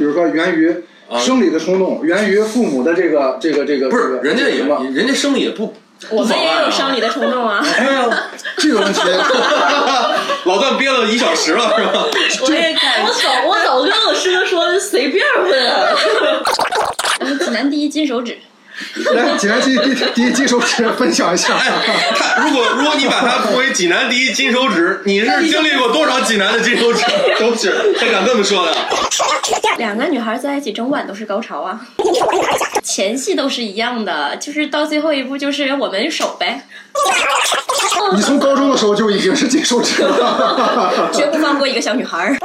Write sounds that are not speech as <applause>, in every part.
比如说源于生理的冲动，源于父母的这个这个这个不是人家也什么人家生理也不，我们也有生理的冲动啊。哎呀，这个问题，<laughs> 老段憋了一小时了是吧？<laughs> 我也感我早我早跟老师说随便问啊。<laughs> 济南第一金手指。<laughs> 来，济南第一第第一金手指分享一下。他如果如果你把它作为济南第一金手指，你是经历过多少济南的金手指？<laughs> 都是，他敢这么说的。<laughs> 两个女孩在一起整晚都是高潮啊，前戏都是一样的，就是到最后一步就是我们手呗。你从高中的时候就已经是金手指了，绝不放过一个小女孩。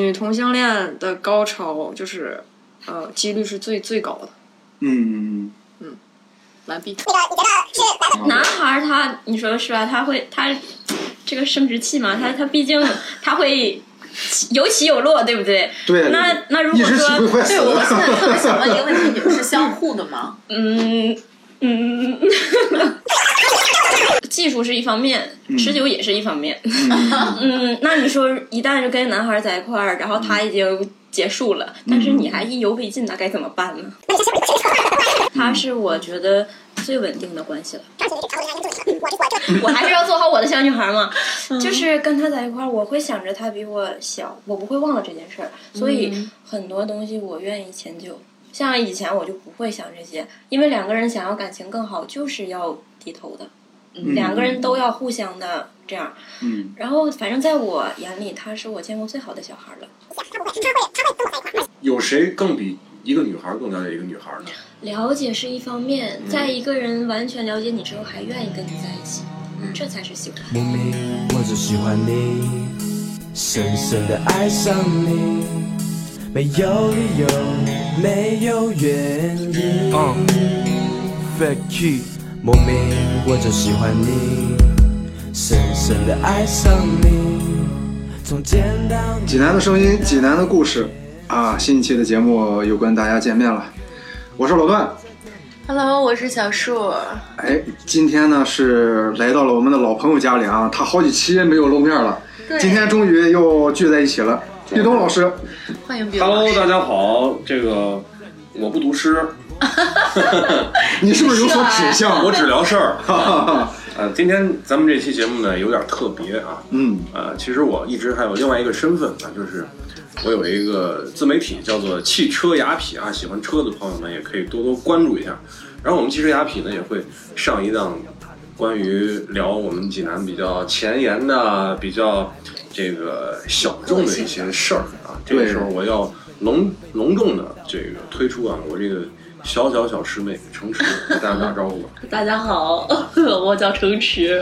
女同性恋的高潮就是，呃，几率是最最高的。嗯，完毕。男孩他，你说是吧？他会他这个生殖器嘛，他他毕竟他会有起有落，对不对？对。那那如果说，对，我现在特别想问一个问题：你们是相互的吗？嗯嗯，<laughs> 技术是一方面，持久也是一方面。嗯，那你说一旦就跟男孩在一块儿，然后他已经结束了，但是你还意犹未尽，那该怎么办呢？他是我觉得最稳定的关系了。<laughs> <laughs> 我还是要做好我的小女孩嘛，<laughs> 就是跟他在一块儿，我会想着他比我小，我不会忘了这件事儿，所以很多东西我愿意迁就。像以前我就不会想这些，因为两个人想要感情更好，就是要低头的，两个人都要互相的这样。嗯，然后反正在我眼里，他是我见过最好的小孩了。有谁更比一个女孩更了解一个女孩呢？了解是一方面，在一个人完全了解你之后，还愿意跟你在一起，这才是喜欢。莫名我只喜欢你，深深的爱上你，没有理由，没有原因。莫名我就喜欢你，深深的爱上你，从见到你。济南的声音，济南的故事啊！新一期的节目又跟大家见面了，我是老段。Hello，我是小树。哎，今天呢是来到了我们的老朋友家里啊，他好几期没有露面了，今天终于又聚在一起了。壁咚老师，欢迎比老 Hello，大家好，这个我不读诗，<laughs> 你是不是有所指向？我只聊事儿。<laughs> 哈哈哈。呃，今天咱们这期节目呢有点特别啊，嗯，呃，其实我一直还有另外一个身份啊，就是我有一个自媒体叫做汽车雅痞啊，喜欢车的朋友们也可以多多关注一下。然后我们汽车雅痞呢也会上一档关于聊我们济南比较前沿的、比较这个小众的一些事儿啊。这个时候我要隆隆重的这个推出啊，我这个小小小师妹程池，给大家打招呼吧。<laughs> 大家好，<laughs> 我叫程驰，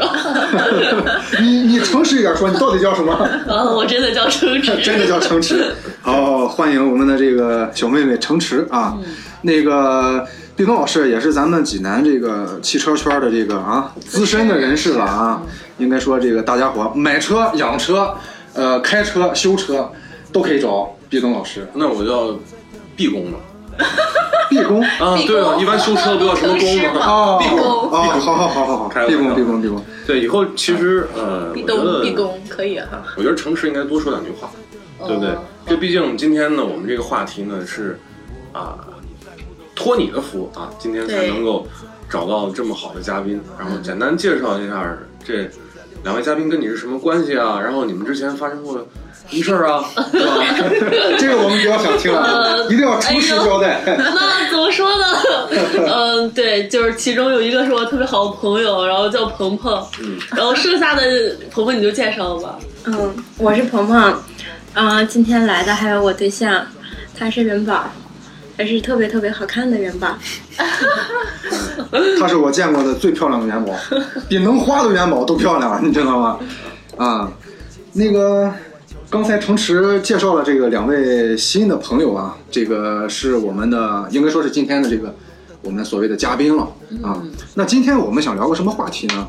<laughs> 你你诚实一点说，你到底叫什么？啊，我真的叫程池。真的叫程池。好，欢迎我们的这个小妹妹程池啊。那个毕东老师也是咱们济南这个汽车圈的这个啊资深的人士了啊。应该说这个大家伙买车、养车、呃开车、修车都可以找毕东老师。那我叫毕工了。<laughs> 毕工啊，对啊，一般修车不要什么 <laughs> 工吗？哦毕工，哦，好好好好好，毕工毕工毕工。对，以后其实呃，壁我觉得咚壁咚可以哈。我觉得城市应该多说两句话，对不对？这毕竟今天呢，我们这个话题呢是啊，托你的福啊，今天才对能够找到这么好的嘉宾，然后简单介绍一下这两位嘉宾跟你是什么关系啊？然后你们之前发生过什么事儿啊？<laughs> 对吧？<laughs> 这个我们比较想听啊，一定要诚实交代。<laughs> 那怎么说呢？嗯，对，就是其中有一个是我特别好的朋友，然后叫鹏鹏，嗯，然后剩下的鹏鹏你就介绍吧。嗯，我是鹏鹏，嗯、今天来的还有我对象，他是元宝，还是特别特别好看的元宝。她是我见过的最漂亮的元宝，比能花的元宝都漂亮，你知道吗？啊，那个刚才程驰介绍了这个两位新的朋友啊，这个是我们的，应该说是今天的这个我们所谓的嘉宾了啊。那今天我们想聊个什么话题呢？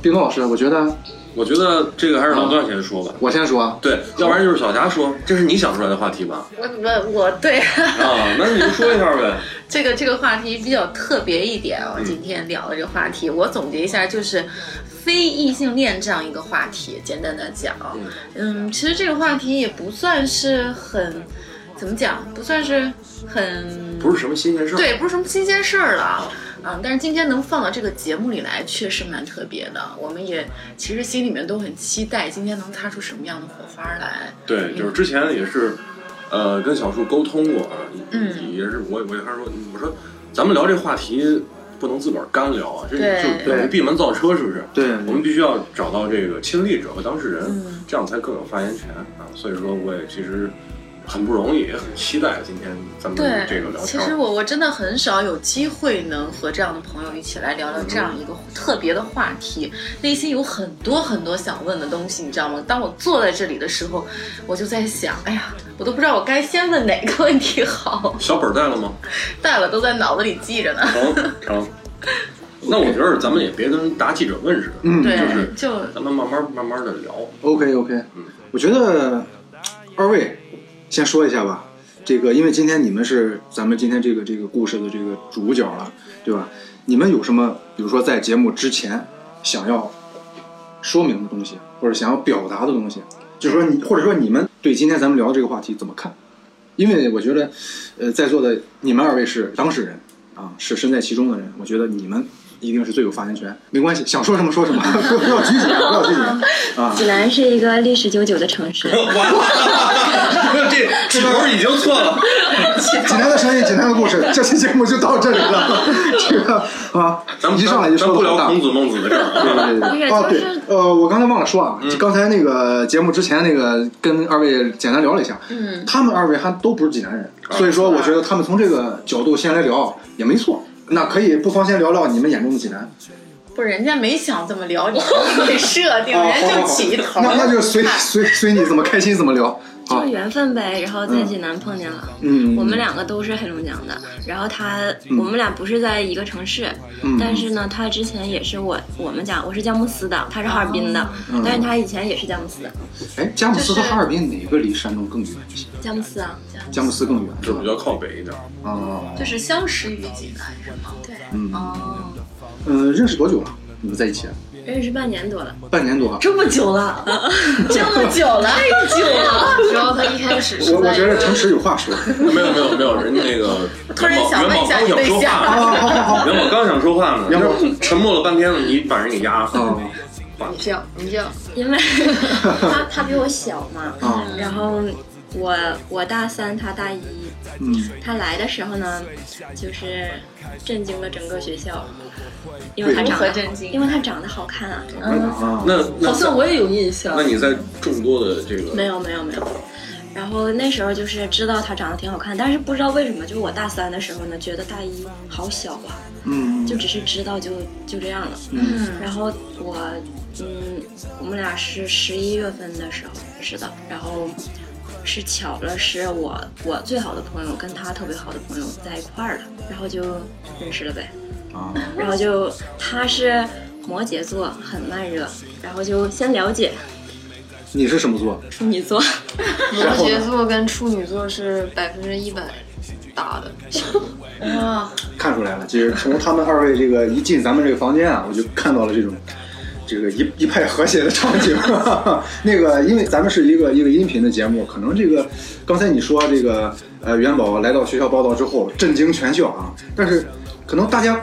冰东老师，我觉得我觉得这个还是老段先说吧。我先说，对，要不然就是小霞说，这是你想出来的话题吧？我我我对啊，那你就说一下呗。这个这个话题比较特别一点啊，今天聊的这个话题，我总结一下就是。非异性恋这样一个话题，简单的讲，嗯，其实这个话题也不算是很怎么讲，不算是很不是什么新鲜事儿。对，不是什么新鲜事儿了。嗯，但是今天能放到这个节目里来，确实蛮特别的。我们也其实心里面都很期待今天能擦出什么样的火花来。对，就是之前也是，呃，跟小树沟通过啊，嗯也是我我跟他说，我说咱们聊这话题不能自个儿干聊啊，这就等于闭门造车，是不是？对我们必须要找到这个亲历者和当事人，嗯这样才更有发言权啊。所以说，我也其实很不容易，也很期待今天咱们对，这个聊天。其实我我真的很少有机会能和这样的朋友一起来聊聊这样一个特别的话题，内心有很多很多想问的东西，你知道吗？当我坐在这里的时候，我就在想，哎呀，我都不知道我该先问哪个问题好，小本儿带了吗？<laughs> 带了都在脑子里记着呢。成成。那我觉得咱们也别跟答记者问似的，嗯对就是，就咱们慢慢慢慢的聊。OK OK，嗯我觉得二位先说一下吧。这个，因为今天你们是咱们今天这个这个故事的这个主角了，对吧？你们有什么，比如说在节目之前想要说明的东西，或者想要表达的东西，就是说你，或者说你们对今天咱们聊的这个话题怎么看？因为我觉得，呃，在座的你们二位是当事人啊，是身在其中的人，我觉得你们一定是最有发言权。没关系，想说什么说什么，不 <laughs> 不要拘谨，不要拘谨啊。济南是一个历史悠久的城市，<laughs> 这这头已经错了。济南的声音，济南的故事，这期节目就到这里了。<laughs> 这个啊，咱们一上来就说不说的大。聊孔子孟子的事儿啊。对对对对，哦对，呃，我刚才忘了说啊，刚才那个节目之前那个跟二位简单聊了一下，嗯，他们二位还都不是济南人，所以说我觉得他们从这个角度先来聊也没错。那可以不妨先聊聊你们眼中的济南。不人家没想这么聊，<laughs> 你给设定，啊，人就好好好起头。那那就随随随你怎么开心怎么聊啊就是，缘分呗。然后在济南碰见了，嗯，我们两个都是黑龙江的，然后他我们俩不是在一个城市，嗯但是呢，他之前也是我我们家我是佳木斯的，他是哈尔滨的，嗯但是他以前也是佳木斯的，哎，佳木斯和哈尔滨哪个离山东更远一些？佳木斯啊，佳木斯更远就比？较靠北一点。哦，就是相识于济南是吗？对，嗯哦，嗯，认识多久了？你们在一起？认识半年多了，半年多。这么久了，<laughs> 这么久了，太久了。<laughs> 主要他一开始是我我觉得城池有话说。没有没有没有，人家那个 <laughs> 突然想问一下元宝你对象刚想说话呢，好好好。元宝刚想说话呢，元宝沉默了半天了，你把人给压了。啊你这样，你这样，因为他他比我小嘛，啊然后我我大三，他大一，嗯他来的时候呢，就是震惊了整个学校，因为他长得震惊因为他长得好看啊。嗯那那好像我也有印象那。你在众多的这个没有没有没有。然后那时候就是知道他长得挺好看，但是不知道为什么，就是我大三的时候呢，觉得大一好小啊，嗯就只是知道就就这样了。嗯然后我，嗯，我们俩是十一月份的时候认识的，然后是巧了，是我我最好的朋友跟他特别好的朋友在一块儿了，然后就认识了呗。啊然后就他是摩羯座，很慢热，然后就先了解你是什么座？处女座。摩羯座跟处女座是百分之一百搭的。哇，看出来了，就是从他们二位这个一进咱们这个房间啊，我就看到了这种这个一一派和谐的场景。<laughs> 那个，因为咱们是一个一个音频的节目，可能这个刚才你说这个呃元宝来到学校报道之后震惊全校啊，但是可能大家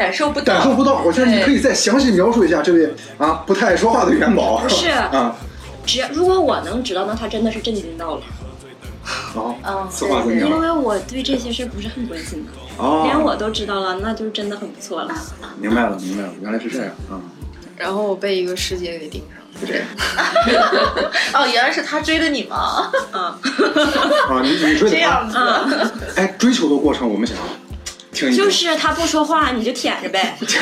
感受不到，感受不到，我觉得你可以再详细描述一下这位啊不太爱说话的元宝。不是啊，只要如果我能知道，那他真的是震惊到了，好，嗯，此话怎讲因？为我对这些事不是很关心的，哦，连我都知道了，那就真的很不错了。明白了，明白了，原来是这样啊。然后我被一个师姐给盯上了，就这样。<laughs> 哦，原来是他追的你吗？啊，你你追的 <laughs> 这样子，哎，追求的过程我们想听一听，就是他不说话，你就舔着呗。就 <laughs>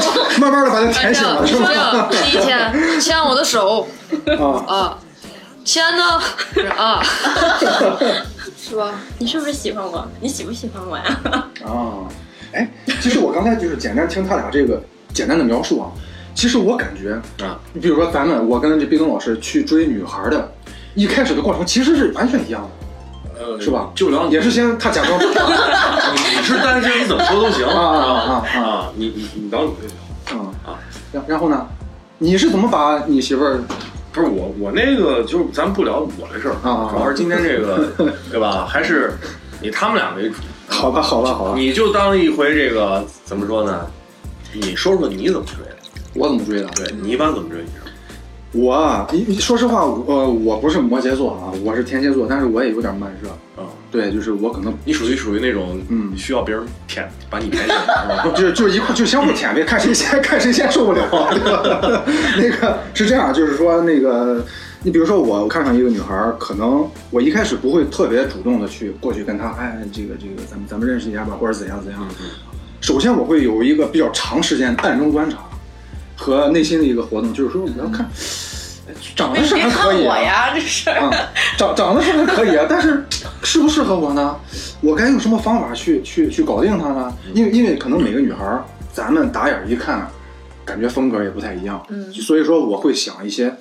是慢慢的把它舔醒了，是这吧？第一天牵我的手啊，啊，牵呢啊，是吧？你是不是喜欢我？你喜不喜欢我呀？啊，哎，其实我刚才就是简单听他俩这个简单的描述啊，其实我感觉啊，你比如说咱们我跟这毕东老师去追女孩的，一开始的过程其实是完全一样的，呃是吧？就聊也是先他假装你 <laughs> 你是单身，你怎么说都行啊啊啊啊啊！你你你聊你对象，嗯啊，然然后呢，你是怎么把你媳妇儿不是我，我那个就是咱不聊我的事儿，啊啊主要是今天这个，<laughs> 对吧？还是以他们俩为主。好吧，好吧，好吧，你就当一回这个怎么说呢？你说说你怎么追的？我怎么追的？对你一般怎么追？我啊，你你说实话，我呃，我不是摩羯座啊，我是天蝎座，但是我也有点慢热。啊，对，就是我可能你属于属于那种嗯需要别人舔，把你舔醒，是吧？<laughs> 就就一块就相互舔呗，看谁先看谁先受不了，<laughs> 对吧？<laughs> 那个是这样，就是说那个，你比如说我看上一个女孩，可能我一开始不会特别主动的去过去跟她，哎，这个这个，咱们咱们认识一下吧，或者怎样怎样。首先我会有一个比较长时间暗中观察和内心的一个活动，就是说我要看。哎长得是别还可以、啊，我呀，这是。啊，长长得是还可以啊，但是适不适合我呢？我该用什么方法去去去搞定它呢？因为因为可能每个女孩儿，咱们打眼儿一看，感觉风格也不太一样，嗯所以说我会想一些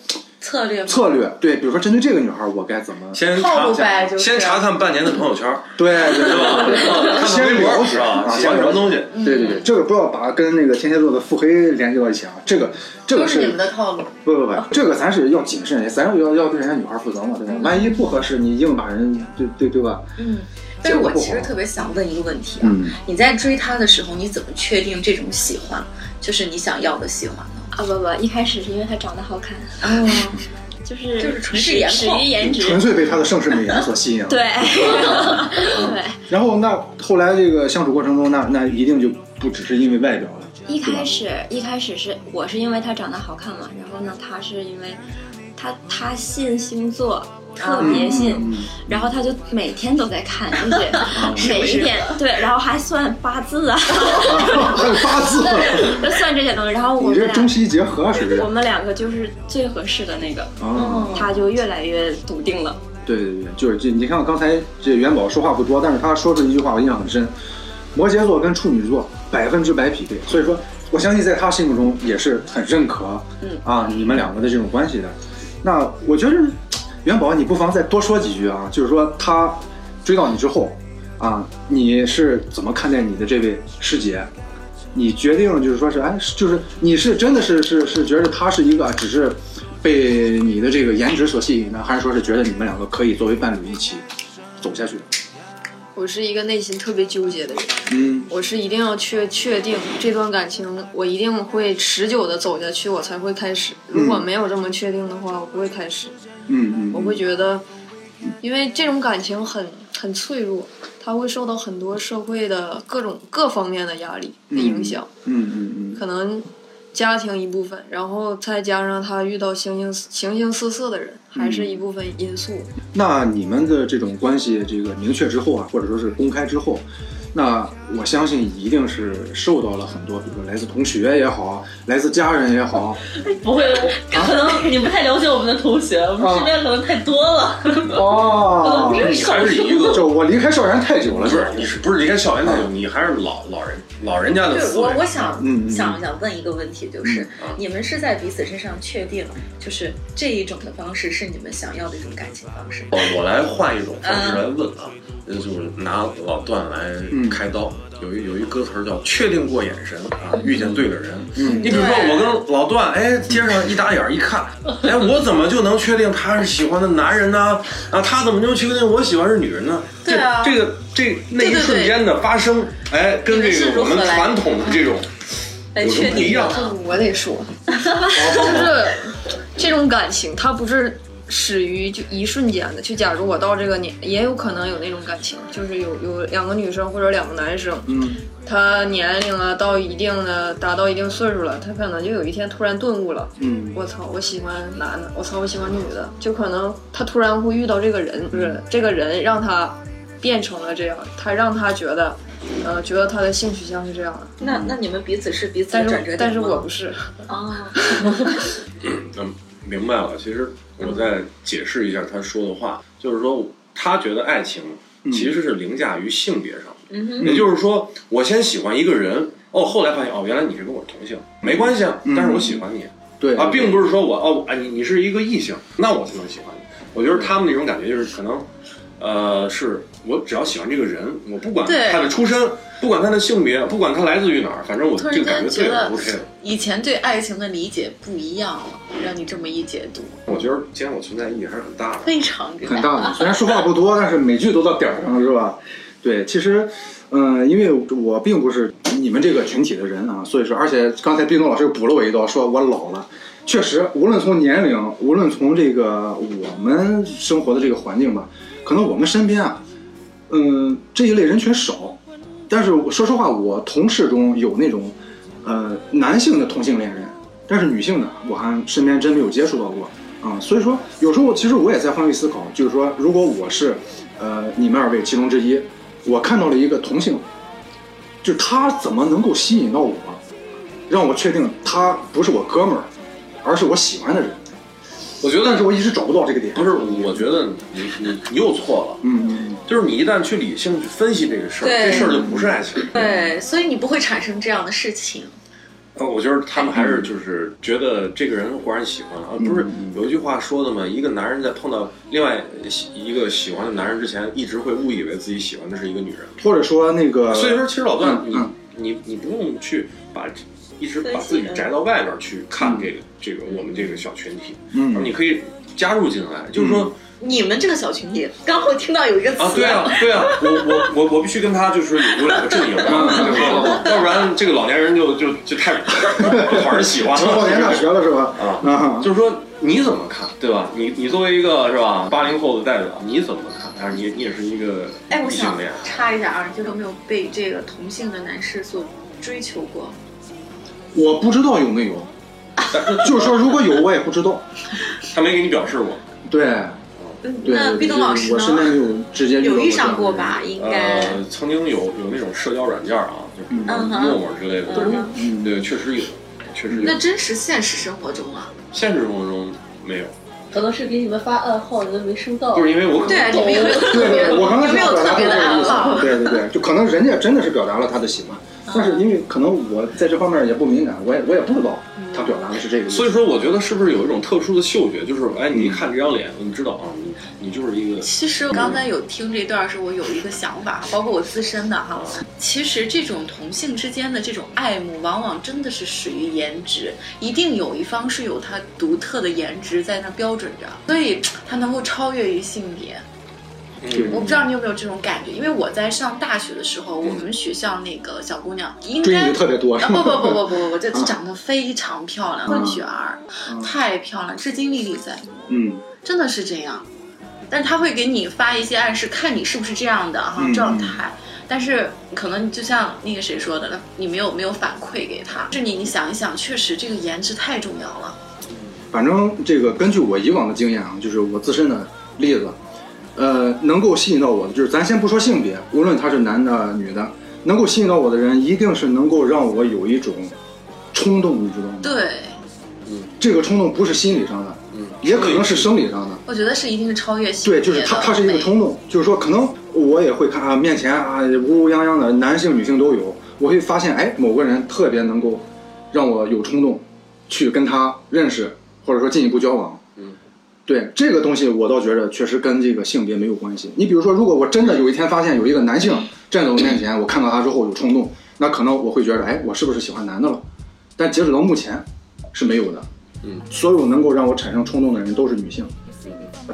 策略吗策略，对，比如说针对这个女孩儿，我该怎么？先套路查呗就是先查看半年的朋友圈，<laughs> 对对对吧？看看微博先了解是吧？啊，喜先了解欢什么东西？对对对，这个不要把跟那个天蝎座的腹黑联系到一起啊，这个这个都是你们的套路。不不不，这个咱是要谨慎，咱要要对人家女孩负责嘛，对吧？万一不合适，你硬把人对对对吧？嗯，但是我其实特别想问一个问题啊，嗯你在追他的时候，你怎么确定这种喜欢就是你想要的喜欢呢？啊不不，一开始是因为他长得好看，哦，<laughs> 就是就是纯是始于颜值，纯粹被他的盛世美颜所吸引了。<laughs> 对 <laughs> 对。然后那后来这个相处过程中，那那一定就不只是因为外表了。一开始一开始是我是因为他长得好看嘛，然后呢，他是因为他他信星座。特别信，嗯然后他就每天都在看，就是 <laughs> 每一天对，然后还算八字啊，<laughs> 还有八字，<laughs> 就算这些东西。然后我们俩中西医结合是不是？我们两个就是最合适的那个，哦，他就越来越笃定了。对对对，就是这。你看我刚才这元宝说话不多，但是他说出一句话我印象很深：摩羯座跟处女座百分之百匹配。所以说，我相信在他心目中也是很认可，嗯啊，你们两个的这种关系的。那我觉得元宝，你不妨再多说几句啊，就是说他追到你之后，啊，你是怎么看待你的这位师姐？你决定就是说是哎，就是你是真的是是是觉得她是一个只是被你的这个颜值所吸引呢，还是说是觉得你们两个可以作为伴侣一起走下去？我是一个内心特别纠结的人，嗯。我是一定要确确定这段感情，我一定会持久的走下去，我才会开始。如果没有这么确定的话，我不会开始。嗯嗯，我会觉得，因为这种感情很很脆弱，它会受到很多社会的各种各方面的压力的影响，嗯嗯嗯。可能家庭一部分，然后再加上他遇到形形形形色色的人，还是一部分因素。那你们的这种关系这个明确之后啊，或者说是公开之后，那我相信一定是受到了很多，比如说来自同学也好，来自家人也好，<laughs> 不会，<laughs> 可能你不太了解我们的同学，我们身边可能太多了。哦不是你还是一个就我离开校园太久了，不是你是不是离开校园太久？你还是老老人老人家的对思维我，。我想、想想问一个问题，就是、嗯你们是在彼此身上确定，就是这一种的方式是你们想要的一种感情方式。我我来换一种方式来问啊，呃就是拿老段来开刀。有一有一歌词叫“确定过眼神啊，遇见对的人”。嗯你比如说我跟老段，哎，街上一打眼一看，哎，我怎么就能确定他是喜欢的男人呢？啊，他怎么就确定我喜欢是女人呢？对啊这这个这那一瞬间的发生，哎，跟这个我们传统的这种有什来确定么不一样？我得说，就是这种感情，它不是始于就一瞬间的。就假如我到这个年，也有可能有那种感情，就是有有两个女生或者两个男生，嗯他年龄啊到一定的达到一定岁数了，他可能就有一天突然顿悟了。嗯我操，我喜欢男的，我操，我喜欢女的，就可能他突然会遇到这个人，就是这个人让他变成了这样，他让他觉得，呃，觉得他的性取向是这样的，那那你们彼此是彼此转折点是但是我不是，啊，嗯，明白了。其实我再解释一下他说的话，就是说他觉得爱情其实是凌驾于性别上的。嗯，也就是说，我先喜欢一个人，哦，后来发现哦，原来你是跟我同性，没关系啊，但是我喜欢你对啊，并不是说我哦啊你你是一个异性，那我才能喜欢你。我觉得他们那种感觉就是可能，呃，是我只要喜欢这个人，我不管他的出身，不管他的性别，不管他来自于哪儿，反正我这个感觉对间觉得我 OK 了。以前对爱情的理解不一样了，让你这么一解读，我觉得今天我存在意义还是很大的。非常很大的，虽然说话不多，但是每句都到点儿上，是吧？<laughs> 对，其实，嗯、因为我并不是你们这个群体的人啊，所以说，而且刚才毕东老师又补了我一刀，说我老了。确实，无论从年龄，无论从这个我们生活的这个环境吧，可能我们身边啊，嗯，这一类人群少。但是我说实话，我同事中有那种，呃，男性的同性恋人，但是女性的我还身边真没有接触到过啊。所以说，有时候其实我也在换位思考，就是说，如果我是，呃，你们二位其中之一，我看到了一个同性，就是他怎么能够吸引到我，让我确定他不是我哥们儿，而是我喜欢的人。我觉得但是我一直找不到这个点。不是，我觉得你你你又错了。嗯嗯就是你一旦去理性去分析这个事儿，这事儿就不是爱情。对，所以你不会产生这样的事情。呃，我觉得他们还是就是觉得这个人忽然喜欢了，啊，不是有一句话说的吗？一个男人在碰到另外一个喜欢的男人之前，一直会误以为自己喜欢的是一个女人。或者说那个，所以说，其实老段，你你你不用去把一直把自己宅到外边去看这个这个我们这个小群体，嗯你可以加入进来，就是说。你们这个小群体，刚好听到有一个词，啊，对啊，对啊，我我我我必须跟他就是有有两个阵营啊？要不然这个老年人就就就太不讨人喜欢了老年大。学了是吧？啊，啊，就是说你怎么看，对吧？你你作为一个是吧八零后的代表，你怎么看？但是你你也是一个哎，我想异性恋，插一下啊，你有没有被这个同性的男士所追求过？我不知道有没有，<laughs> 就是说如果有我也不知道。他没给你表示过。对那毕东老师我身边？没有直接有遇上过吧？应该。呃，曾经有有那种社交软件啊，就比如说嗯哼陌陌之类的东西，嗯对，确实有，确实有那。真实现实生活中啊，现实生活中没有，可能是给你们发暗号，你们没收到。就是因为我可能对啊，你们有没有特对别的意思暗号？对对对，就可能人家真的是表达了他的喜欢，但是因为可能我在这方面也不敏感，我也我也不知道他表达的是这个意思。所以说，我觉得是不是有一种特殊的嗅觉，就是哎，你一看这张脸，你知道啊，你你就是一个其实我刚才有听这段的时候，我有一个想法，包括我自身的哈。其实这种同性之间的这种爱慕，往往真的是始于颜值，一定有一方是有他独特的颜值在那标准着，所以他能够超越于性别。嗯。我不知道你有没有这种感觉，因为我在上大学的时候，我们学校那个小姑娘应追该你的特别多，不不不不不不，这 <laughs> 啊。长得非常漂亮，混血儿，太漂亮，至今历历在目。嗯。真的是这样，但是他会给你发一些暗示，看你是不是这样的哈、嗯状态。但是可能就像那个谁说的，你没有没有反馈给他，是你你想一想，确实这个颜值太重要了。反正这个根据我以往的经验啊，就是我自身的例子，呃，能够吸引到我的，就是咱先不说性别，无论他是男的女的，能够吸引到我的人，一定是能够让我有一种冲动，你知道吗？对，嗯这个冲动不是心理上的，嗯，也可能是生理上的。我觉得是一定是超越性对，就是它，它是一个冲动，就是说，可能我也会看啊，面前啊乌乌泱泱的男性、女性都有，我会发现，哎，某个人特别能够让我有冲动去跟他认识，或者说进一步交往。嗯，对这个东西，我倒觉得确实跟这个性别没有关系。你比如说，如果我真的有一天发现有一个男性站在我面前，我看到他之后有冲动，那可能我会觉得，哎，我是不是喜欢男的了？但截止到目前是没有的。嗯，所有能够让我产生冲动的人都是女性。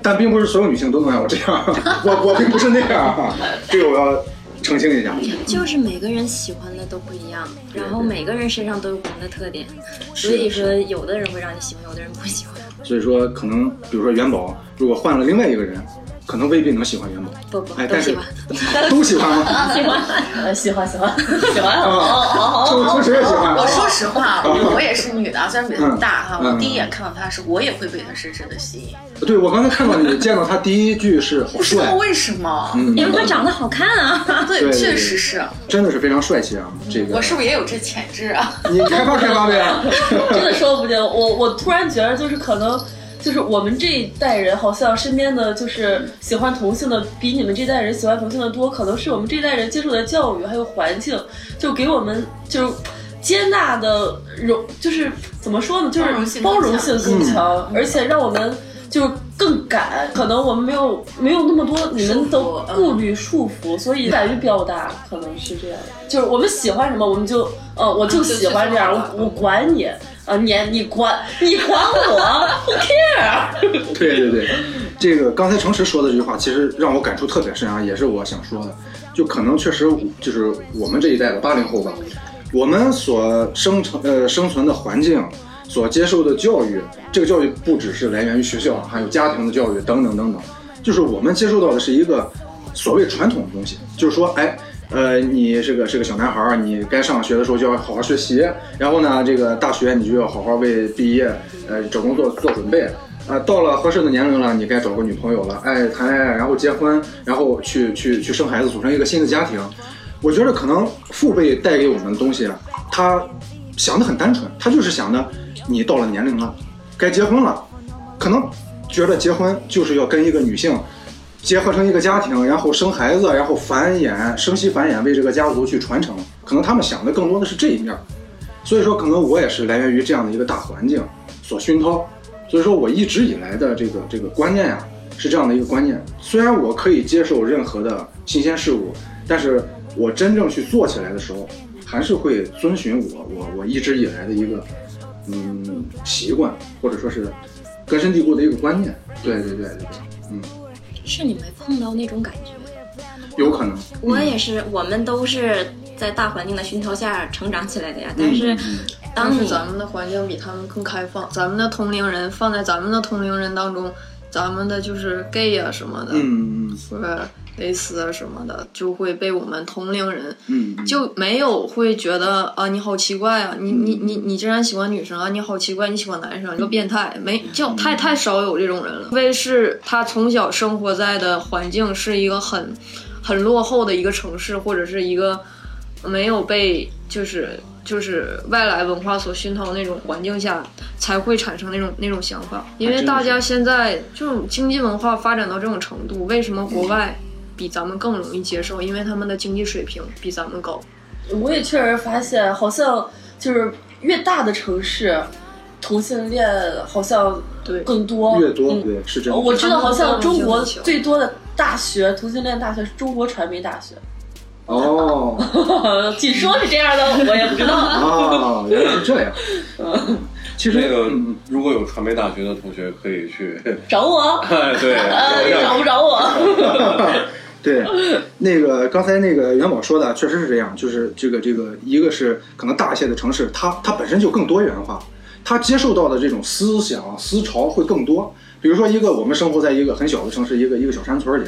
但并不是所有女性都能让我这样，<laughs> 我我并不是那样啊，<laughs> 这个我要澄清一下。就是每个人喜欢的都不一样，然后每个人身上都有不同的特点，所以说有的人会让你喜欢，有的人不喜欢。所以说，可能比如说元宝，如果换了另外一个人，可能未必能喜欢元宝。不不哎，但是都喜欢。<laughs> 都喜欢吗？喜欢，呃，喜欢，喜欢，喜欢，<laughs> 哦好好好同同时也喜欢。我说实话，我我也是女的，虽然比他大哈，嗯我第一眼看到他的时候，我也会被他深深的吸引。对我刚才看到你见到他第一句是好不知道帅，为什么，嗯，因为他长得好看啊。对确实是真的是非常帅气啊！这个我是不是也有这潜质啊？你开发开发呗。<laughs> 真的说不定。我我突然觉得，就是可能，就是我们这一代人，好像身边的就是喜欢同性的，比你们这代人喜欢同性的多。可能是我们这代人接受的教育还有环境，就给我们就是接纳的容，就是怎么说呢，就是包容性更强，而且让我们就是更敢，可能我们没有没有那么多你们的顾虑束缚，所以敢于表达，可能是这样。就是我们喜欢什么，我们就呃，我就喜欢这样，我我管你啊，你你管你管我，Who care？<laughs> 对对对，这个刚才诚实说的这句话，其实让我感触特别深啊，也是我想说的。就可能确实就是我们这一代的八零后吧，我们所生成呃生存的环境，所接受的教育，这个教育不只是来源于学校，还有家庭的教育等等等等，就是我们接受到的是一个所谓传统的东西，就是说，哎。呃，你是个是个小男孩儿，你该上学的时候就要好好学习，然后呢，这个大学你就要好好为毕业，呃，找工作做准备。啊，到了合适的年龄了，你该找个女朋友了，哎，谈恋爱，然后结婚，然后去去去生孩子，组成一个新的家庭。我觉得可能父辈带给我们的东西，他想的很单纯，他就是想的，你到了年龄了，该结婚了，可能觉得结婚就是要跟一个女性结合成一个家庭，然后生孩子，然后繁衍，生息繁衍，为这个家族去传承。可能他们想的更多的是这一面，所以说可能我也是来源于这样的一个大环境所熏陶。所以说我一直以来的这个这个观念呀，是这样的一个观念。虽然我可以接受任何的新鲜事物，但是我真正去做起来的时候，还是会遵循我我我一直以来的一个嗯习惯，或者说是根深蒂固的一个观念。对对对对对，嗯，是你没碰到那种感觉。有可能。我也是，我们都是在大环境的熏陶下成长起来的呀。但是，当你但是咱们的环境比他们更开放，咱们的同龄人放在咱们的同龄人当中，咱们的就是 gay 啊什么的，嗯嗯或者蕾丝啊什么的，就会被我们同龄人就没有会觉得啊你好奇怪啊，你你你你竟然喜欢女生啊，你好奇怪，你喜欢男生，你个变态，没就太太少有这种人了，除非是他从小生活在的环境是一个很很落后的一个城市，或者是一个没有被就是就是外来文化所熏陶那种环境下，才会产生那种那种想法。因为大家现在这种经济文化发展到这种程度，为什么国外比咱们更容易接受？因为他们的经济水平比咱们高。我也确实发现，好像就是越大的城市，同性恋好像对更多。越多嗯对是这样。我知道，好像中国最多的大学同性恋大学是中国传媒大学。<laughs> 哦据说是这样的，我也不知道。啊，原来是这样。<laughs> 其实那个嗯如果有传媒大学的同学可以去，<laughs> 找我，哎对，呃，找不着我。对，那个刚才那个元宝说的确实是这样，就是这个这个，一个是可能大一些的城市，它它本身就更多元化，它接受到的这种思想思潮会更多。比如说一个我们生活在一个很小的城市，一个一个小山村里，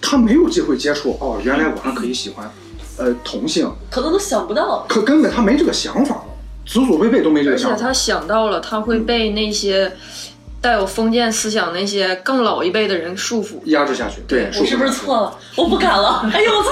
他没有机会接触哦，原来我还可以喜欢呃同性，可能都想不到。可根本他没这个想法，祖祖辈辈都没这个想法。而且他想到了，他会被那些带有封建思想那些更老一辈的人束缚。压制下去，对，我是不是错了？我不敢了。哎呦，我操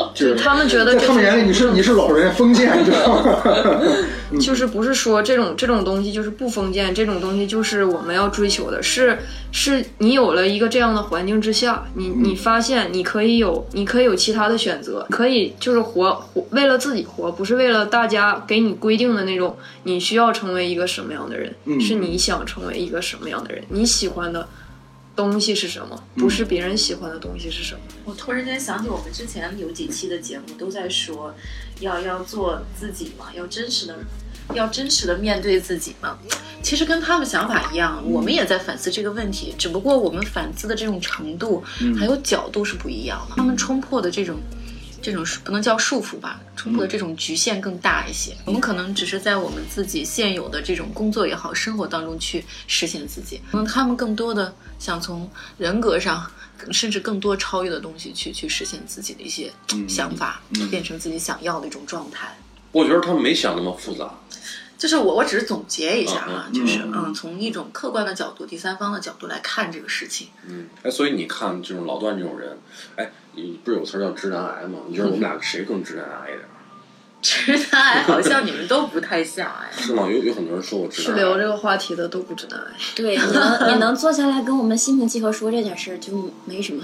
了！就是他们觉得在他们眼里你是你是老人封建，你知道吗？<laughs> 就是不是说这种这种东西就是不封建，这种东西就是我们要追求的，是是你有了一个这样的环境之下，你你发现你可以有你可以有其他的选择，可以就是活活为了自己活，不是为了大家给你规定的那种你需要成为一个什么样的人，嗯。是你想成为一个什么样的人，你喜欢的东西是什么，不是别人喜欢的东西是什么。我突然间想起我们之前有几期的节目都在说，要要做自己嘛，要真实的，要真实的面对自己嘛。其实跟他们想法一样，我们也在反思这个问题，只不过我们反思的这种程度还有角度是不一样的。他们冲破的这种。这种不能叫束缚吧，冲破的这种局限更大一些。我们可能只是在我们自己现有的这种工作也好、生活当中去实现自己。可能他们更多的想从人格上，甚至更多超越的东西去去实现自己的一些想法，变成自己想要的一种状态。我觉得他们没想那么复杂。就是我，我只是总结一下啊，嗯就是嗯嗯，从一种客观的角度、第三方的角度来看这个事情。嗯，哎，所以你看这种老段这种人，哎，你不是有词儿叫直男癌吗？你觉得我们俩谁更直男癌一点儿？直男癌好像你们都不太像哎。是吗？<laughs> 有有很多人说我直是男癌。聊这个话题的都不直男癌。<laughs> 对，你能你能坐下来跟我们心平气和说这件事儿，就没什么。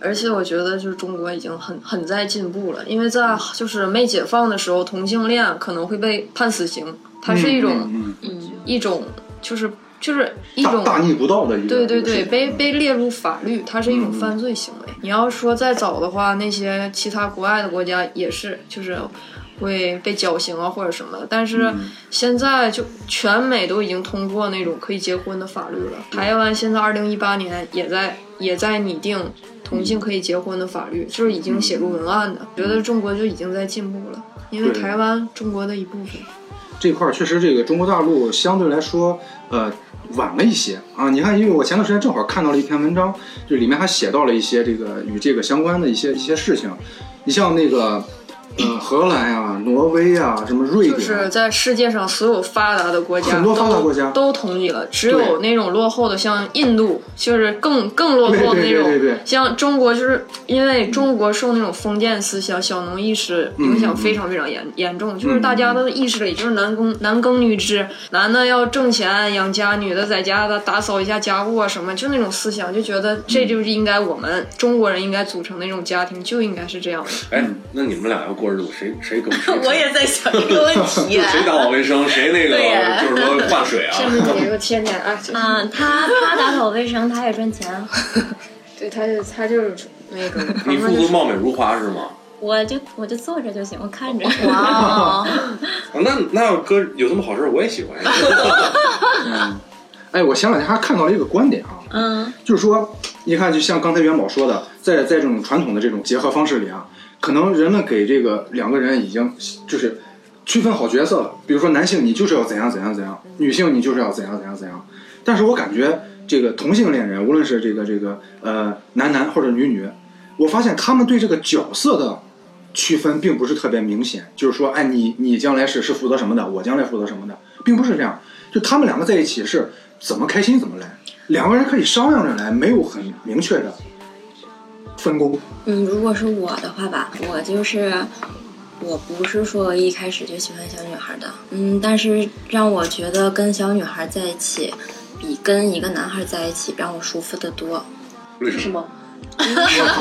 而且我觉得，就是中国已经很很在进步了，因为在就是没解放的时候，同性恋可能会被判死刑，它是一种、嗯一种就是就是一种大大逆不道的对对对，被被列入法律，它是一种嗯犯罪行为。你要说再早的话，那些其他国外的国家也是，就是会被绞刑啊或者什么的。但是嗯现在就全美都已经通过那种可以结婚的法律了。台湾现在二零一八年也在也在拟定同性可以结婚的法律，就是已经写入文案的。觉得中国就已经在进步了，因为台湾中国的一部分。这块儿确实，这个中国大陆相对来说，呃，晚了一些啊。你看，因为我前段时间正好看到了一篇文章，就里面还写到了一些这个与这个相关的一些一些事情。你像那个，呃，荷兰呀、挪威呀、什么瑞典，就是在世界上所有发达的国家，很多发达国家都都同意了，只有那种落后的，像印度，就是更更落后的那种。对对对对像中国，就是因为中国受那种封建思想、小农意识影响非常非常严、严重，就是大家都意识里就是男耕男耕女织，男的要挣钱养家，女的在家的打扫一下家务啊什么，就那种思想，就觉得这就是应该我们中国人应该组成那种家庭，就应该是这样的。哎，那你们俩要过日子，谁谁更谁 <laughs> 我也在想这个问题。<laughs> 谁打扫卫生，谁那个 <laughs> 就是说换水啊？甚至你这个天天啊，就是嗯，他他打扫卫生，他也赚钱啊。对，他就他就是那个，你负责貌美如花是吗？我就我就坐着就行，我看着。哇，啊那那要哥有这么好事儿，我也喜欢哎，我前两天还看到了一个观点啊，嗯，就是说，你看，就像刚才元宝说的，在在这种传统的这种结合方式里啊，可能人们给这个两个人已经就是区分好角色了。比如说，男性你就是要怎样怎样怎样，女性你就是要怎样怎样怎样。但是我感觉这个同性恋人，无论是这个这个呃男男或者女女，我发现他们对这个角色的区分并不是特别明显。就是说，哎，你你将来是是负责什么的，我将来负责什么的，并不是这样。就他们两个在一起是怎么开心怎么来，两个人可以商量着来，没有很明确的分工。嗯，如果是我的话吧，我就是我不是说一开始就喜欢小女孩的，嗯，但是让我觉得跟小女孩在一起，比跟一个男孩在一起让我舒服的多。为什么？是吗？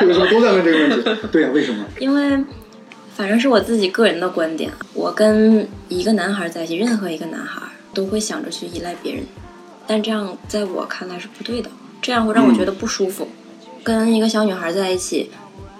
这个时候都在问这个问题，对呀、为什么？因为反正是我自己个人的观点，我跟一个男孩在一起，任何一个男孩都会想着去依赖别人，但这样在我看来是不对的，这样会让我觉得不舒服。跟一个小女孩在一起，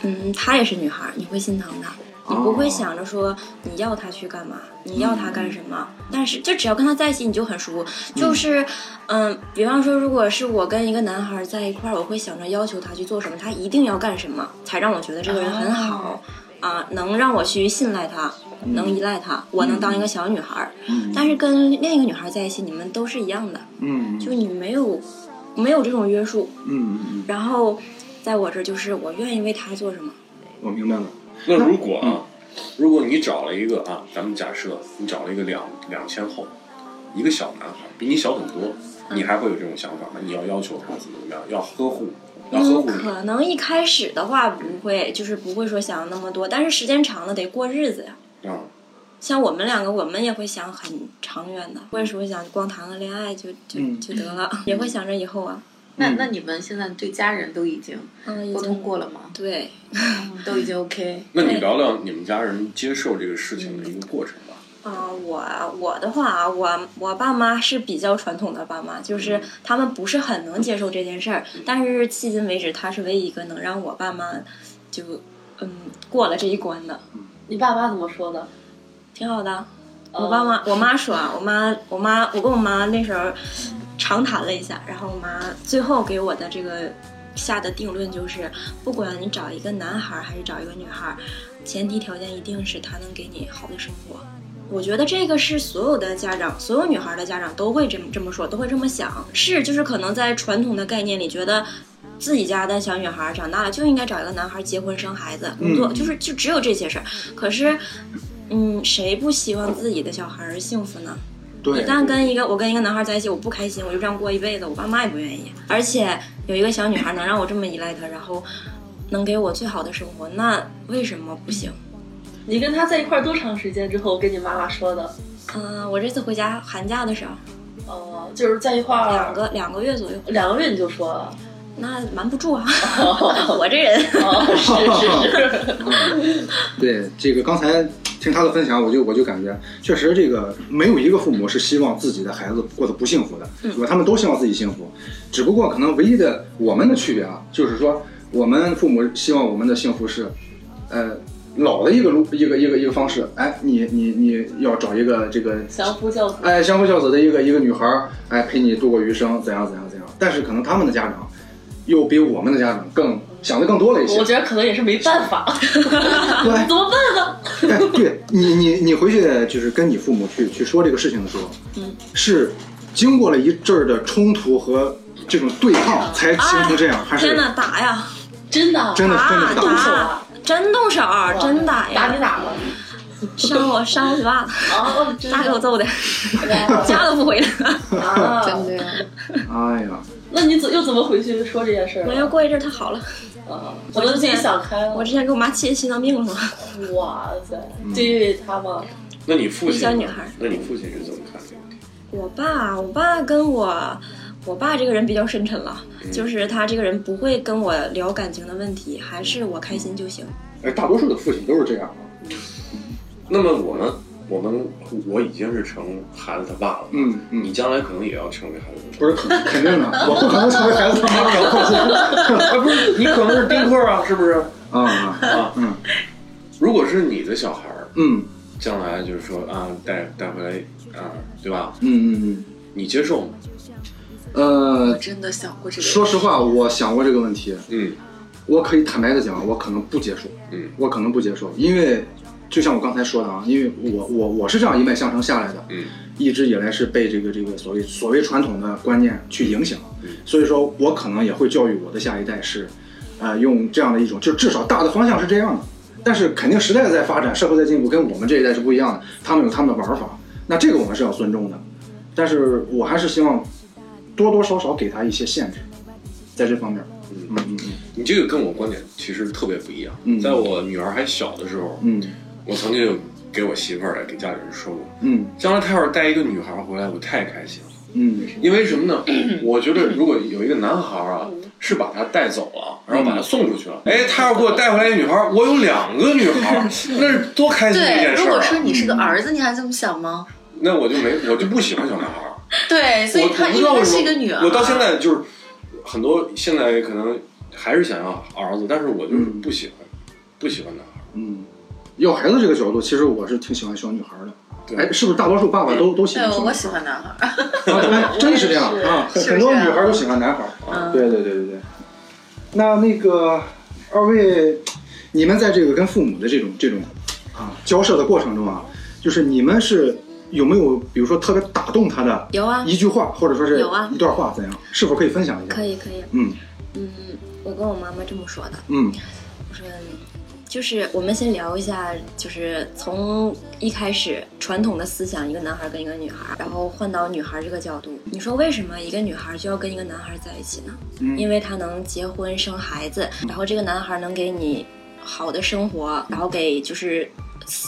嗯，她也是女孩，你会心疼她。你不会想着说你要她去干嘛，你要她干什么？但是就只要跟她在一起，你就很舒服。就是，嗯，比方说，如果是我跟一个男孩在一块儿，我会想着要求他去做什么，他一定要干什么，才让我觉得这个人很好。啊，能让我去信赖他，能依赖他，我能当一个小女孩儿。但是跟另一个女孩在一起，你们都是一样的，嗯就你没有没有这种约束。嗯嗯，然后在我这儿就是我愿意为他做什么。我明白了。那如果啊，如果你找了一个啊，咱们假设你找了一个两两千后，一个小男孩，比你小很多，你还会有这种想法吗？你要要求他怎么怎么样，要呵护，要呵嗯，护你。可能一开始的话不会，就是不会说想那么多，但是时间长了得过日子呀。啊，像我们两个，我们也会想很长远的，不会说想光谈个恋爱就就嗯就得了，也会想着以后啊。那那你们现在对家人都已经沟通过了吗？对，都已经 OK。那你聊聊你们家人接受这个事情的一个过程吧。啊、我我的话啊，我我爸妈是比较传统的爸妈，就是他们不是很能接受这件事儿，但是迄今为止，他是唯一一个能让我爸妈就嗯过了这一关的，你爸妈怎么说的？挺好的。我爸妈，我妈说啊，我妈我妈我跟我妈那时候长谈了一下，然后我妈最后给我的这个下的定论就是，不管你找一个男孩儿还是找一个女孩儿，前提条件一定是他能给你好的生活。我觉得这个是所有的家长，所有女孩的家长都会这么这么说，都会这么想。是，就是可能在传统的概念里，觉得自己家的小女孩长大了就应该找一个男孩结婚生孩子，工作、嗯就是就只有这些事儿。可是，嗯，谁不希望自己的小孩儿幸福呢？对，一旦跟一个我跟一个男孩在一起，我不开心，我就这样过一辈子，我爸妈也不愿意。而且有一个小女孩能让我这么依赖她，然后能给我最好的生活，那为什么不行？你跟他在一块多长时间之后跟你妈妈说的？嗯、我这次回家寒假的时候，呃，就是在一块儿两个两个月左右，两个月你就说了。那瞒不住啊，<laughs> 我这人。哦，是是是。<laughs> 对这个刚才听他的分享，我就我就感觉，确实这个没有一个父母是希望自己的孩子过得不幸福的，对吧？他们都希望自己幸福，只不过可能唯一的我们的区别啊，就是说我们父母希望我们的幸福是，呃，老的一个路一个一个一个方式，哎，你你你要找一个这个相夫教子。哎，相夫教子的一个一个女孩儿，哎，陪你度过余生，怎样怎样怎样。但是可能他们的家长，又比我们的家长更想的更多了一些。我觉得可能也是没办法，对 <laughs> 怎么办呢？哎，对你你你回去就是跟你父母去去说这个事情的时候，嗯，是经过了一阵儿的冲突和这种对抗才形成这样，还是天哪，打呀！真的，真的真的是打真动手，真打呀！打你咋了？伤我伤我嘴巴子，啊，大给我揍的，<laughs> 家都不回来了。啊！<laughs> 真的呀。哎呀，那你怎又怎么回去说这件事儿没有，过一阵儿他好了。啊？可能自己想开了。我之前给我妈气的心脏病了嘛。哇塞，就因为他吗？那你父亲？一小女孩那你父亲是怎么看？我爸，我爸跟我，我爸这个人比较深沉了，就是他这个人不会跟我聊感情的问题，还是我开心就行。哎，大多数的父亲都是这样啊。那么我们，我们我已经是成孩子他爸了，嗯嗯。你，将来可能也要成为孩子他不是肯肯定的，<laughs> 我不可能成为孩子他妈的，放心。啊不是你可能是丁克啊，是不是？<laughs> 啊啊，啊，嗯。如果是你的小孩儿，嗯。将来就是说啊，带带回来啊，对吧？嗯嗯嗯。你接受吗？嗯，呃，我真的想过这个。说实话，我想过这个问题，嗯。我可以坦白的讲，我可能不接受，嗯。我可能不接受，因为就像我刚才说的啊，因为我我我是这样一脉相承下来的，嗯。一直以来是被这个这个所谓所谓传统的观念去影响嗯，所以说我可能也会教育我的下一代是，呃，用这样的一种，就至少大的方向是这样的，但是肯定时代在发展，社会在进步，跟我们这一代是不一样的，他们有他们的玩法，那这个我们是要尊重的，但是我还是希望多多少少给他一些限制，在这方面，嗯嗯嗯。你这个跟我观点其实特别不一样。嗯。在我女儿还小的时候，嗯我曾经给我媳妇儿来给家里人说过，嗯将来她要是带一个女孩回来，我太开心了。嗯因为什么呢？<clears throat> 我觉得如果有一个男孩啊，是把她带走了，然后把她送出去了，哎，他要给我带回来一个女孩，我有两个女孩，那是多开心的一对，件事儿啊！如果说你是个儿子，你还这么想吗？那我就没，我就不喜欢小男孩。<laughs> 对，所以我他因为我不知道为什么是一个女儿，我到现在就是很多现在可能还是想要儿子，但是我就是不喜欢，不喜欢男孩。嗯，要孩子这个角度，其实我是挺喜欢小女孩的。哎，是不是大多数爸爸都都喜欢？我喜欢男孩 <laughs> 真是这样啊，很多女孩都喜欢男孩。嗯对对对对对。那那个二位，你们在这个跟父母的这种这种啊交涉的过程中啊，就是你们是有没有比如说特别打动他的有啊，一句话，或者说是有啊一段话怎样？是否可以分享一下？可以可以。嗯嗯，我跟我妈妈这么说的，嗯我说，就是我们先聊一下，就是从一开始传统的思想，一个男孩跟一个女孩，然后换到女孩这个角度，你说为什么一个女孩就要跟一个男孩在一起呢？嗯因为他能结婚生孩子，然后这个男孩能给你好的生活，然后给就是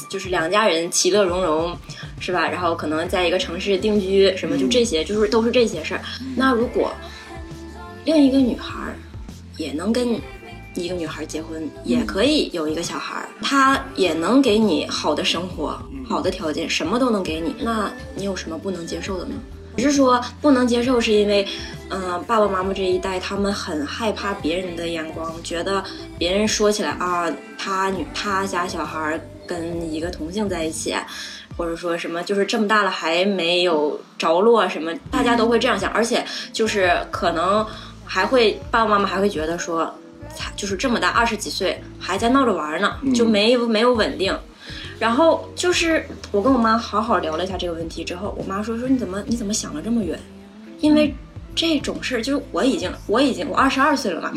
就是两家人其乐融融，是吧？然后可能在一个城市定居，什么就这些，就是都是这些事儿。那如果另一个女孩儿也能跟一个女孩儿结婚，也可以有一个小孩儿，她也能给你好的生活、好的条件，什么都能给你，那你有什么不能接受的呢？只是说不能接受，是因为，嗯、爸爸妈妈这一代他们很害怕别人的眼光，觉得别人说起来啊，他女他家小孩儿跟一个同性在一起，或者说什么就是这么大了还没有着落什么，大家都会这样想，而且就是可能还会爸爸妈妈还会觉得说，才就是这么大二十几岁还在闹着玩呢，就没有没有稳定。然后就是我跟我妈好好聊了一下这个问题之后，我妈说说你怎么你怎么想了这么远？因为这种事儿就是我已经我已经我二十二岁了嘛，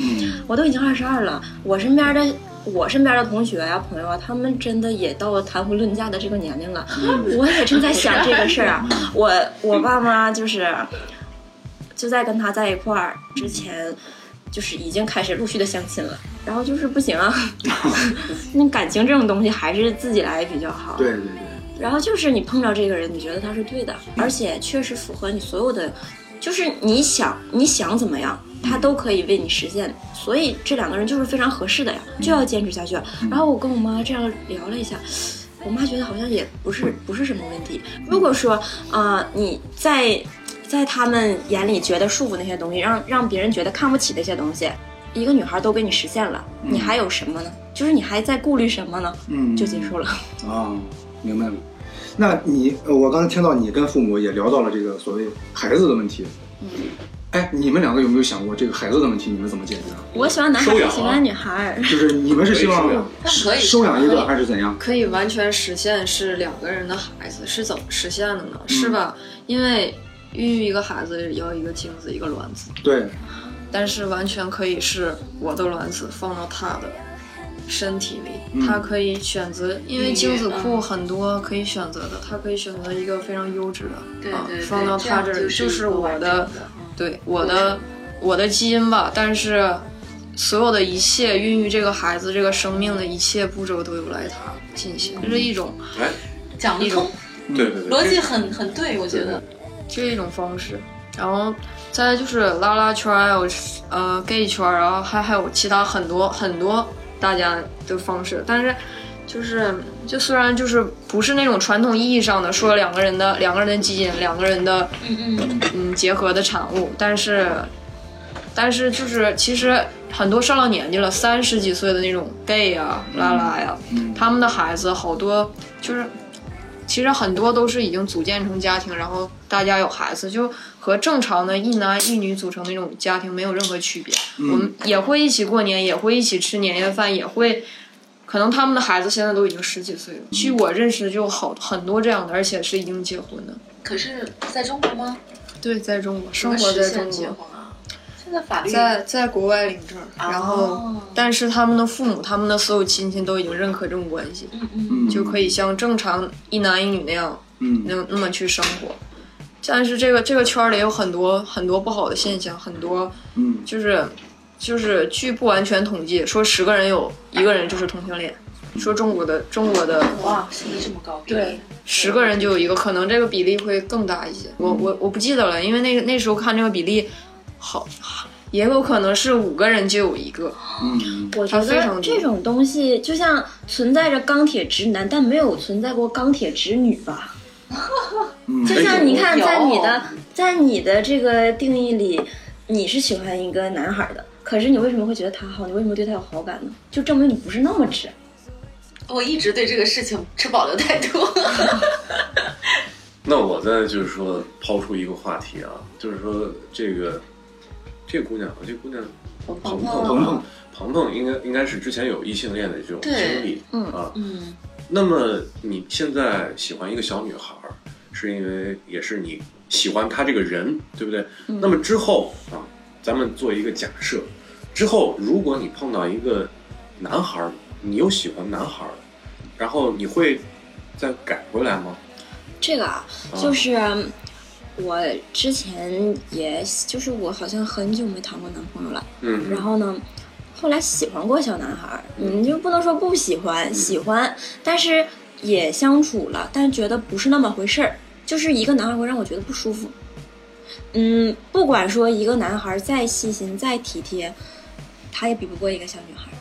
我都已经二十二了，我身边的我身边的同学呀、朋友啊，他们真的也到了谈婚论嫁的这个年龄了，我也正在想这个事儿啊。<laughs> 我我爸妈就是就在跟他在一块儿之前。就是已经开始陆续的相亲了，然后就是不行啊，<laughs> 那感情这种东西还是自己来比较好。对对对，然后就是你碰到这个人，你觉得他是对的，而且确实符合你所有的，就是你想你想怎么样，他都可以为你实现。所以这两个人就是非常合适的呀，就要坚持下去。然后我跟我妈这样聊了一下，我妈觉得好像也不是不是什么问题。如果说啊、呃你在在他们眼里觉得束缚那些东西，让让别人觉得看不起那些东西，一个女孩都给你实现了，你还有什么呢？就是你还在顾虑什么呢？嗯，就结束了。啊，明白了。那你，呃我刚才听到你跟父母也聊到了这个所谓孩子的问题。嗯。哎，你们两个有没有想过这个孩子的问题？你们怎么解决啊？我喜欢男孩喜欢女孩。就是你们是希望可以收养可以收养一个还是怎样？可以完全实现是两个人的孩子，是怎么实现的呢？是吧？因为孕育一个孩子要一个精子一个卵子，对，但是完全可以是我的卵子放到他的身体里，嗯。他可以选择，因为精子库很多可以选择的，他可以选择一个非常优质的，啊对放到他这儿就是我的，对我的我的基因吧，但是。所有的一切孕育这个孩子这个生命的一切步骤都由来他进行，这是一种哎，讲得一种。通，对对对，逻辑很很对，我觉得。这是一种方式。然后再就是拉拉圈儿，还有呃 gay 圈儿，然后还还有其他很多很多大家的方式，但是就是就虽然就是不是那种传统意义上的说两个人的两个人的基因，两个人的嗯嗯，嗯结合的产物，但是但是就是其实很多上了年纪了，三十几岁的那种 gay 啊、拉拉呀，他们的孩子好多就是。其实很多都是已经组建成家庭，然后大家有孩子，就和正常的一男一女组成那种家庭没有任何区别。我们也会一起过年，也会一起吃年夜饭，也会，可能他们的孩子现在都已经十几岁了。据我认识，就好很多这样的，而且是已经结婚的。可是在中国吗？对，在中国生怎么活在实现结中国，婚啊？现在法律在在国外领证，然后哦但是他们的父母、他们的所有亲戚都已经认可这种关系，嗯，就可以像正常一男一女那样嗯那那么去生活。但是这个这个圈里有很多很多不好的现象，很多嗯就是就是据不完全统计，说十个人有一个人就是同性恋。说中国的中国的哇，比例这么高，对，十个人就有一个，可能这个比例会更大一些。我我我不记得了，因为那个那时候看这个比例，好也有可能是五个人就有一个。嗯我觉得这种东西就像存在着钢铁直男，但没有存在过钢铁直女吧？嗯，<laughs> 就像你看，在你的在你的这个定义里，你是喜欢一个男孩的，可是你为什么会觉得他好？你为什么对他有好感呢？就证明你不是那么直。我一直对这个事情持保留态度。<laughs> 那我再就是说抛出一个话题啊，就是说这个这个姑娘，这姑娘鹏鹏鹏鹏鹏鹏鹏应该应该是之前有异性恋的这种经历，嗯啊，嗯，那么你现在喜欢一个小女孩儿，是因为也是你喜欢她这个人，对不对？那么之后啊，咱们做一个假设，之后如果你碰到一个男孩儿，你又喜欢男孩儿，然后你会再改回来吗？这个啊，就是我之前也就是我好像很久没谈过男朋友了，嗯，然后呢，后来喜欢过小男孩儿，你就不能说不喜欢，喜欢，但是也相处了，但觉得不是那么回事儿，就是一个男孩会让我觉得不舒服。嗯，不管说一个男孩再细心再体贴，他也比不过一个小女孩。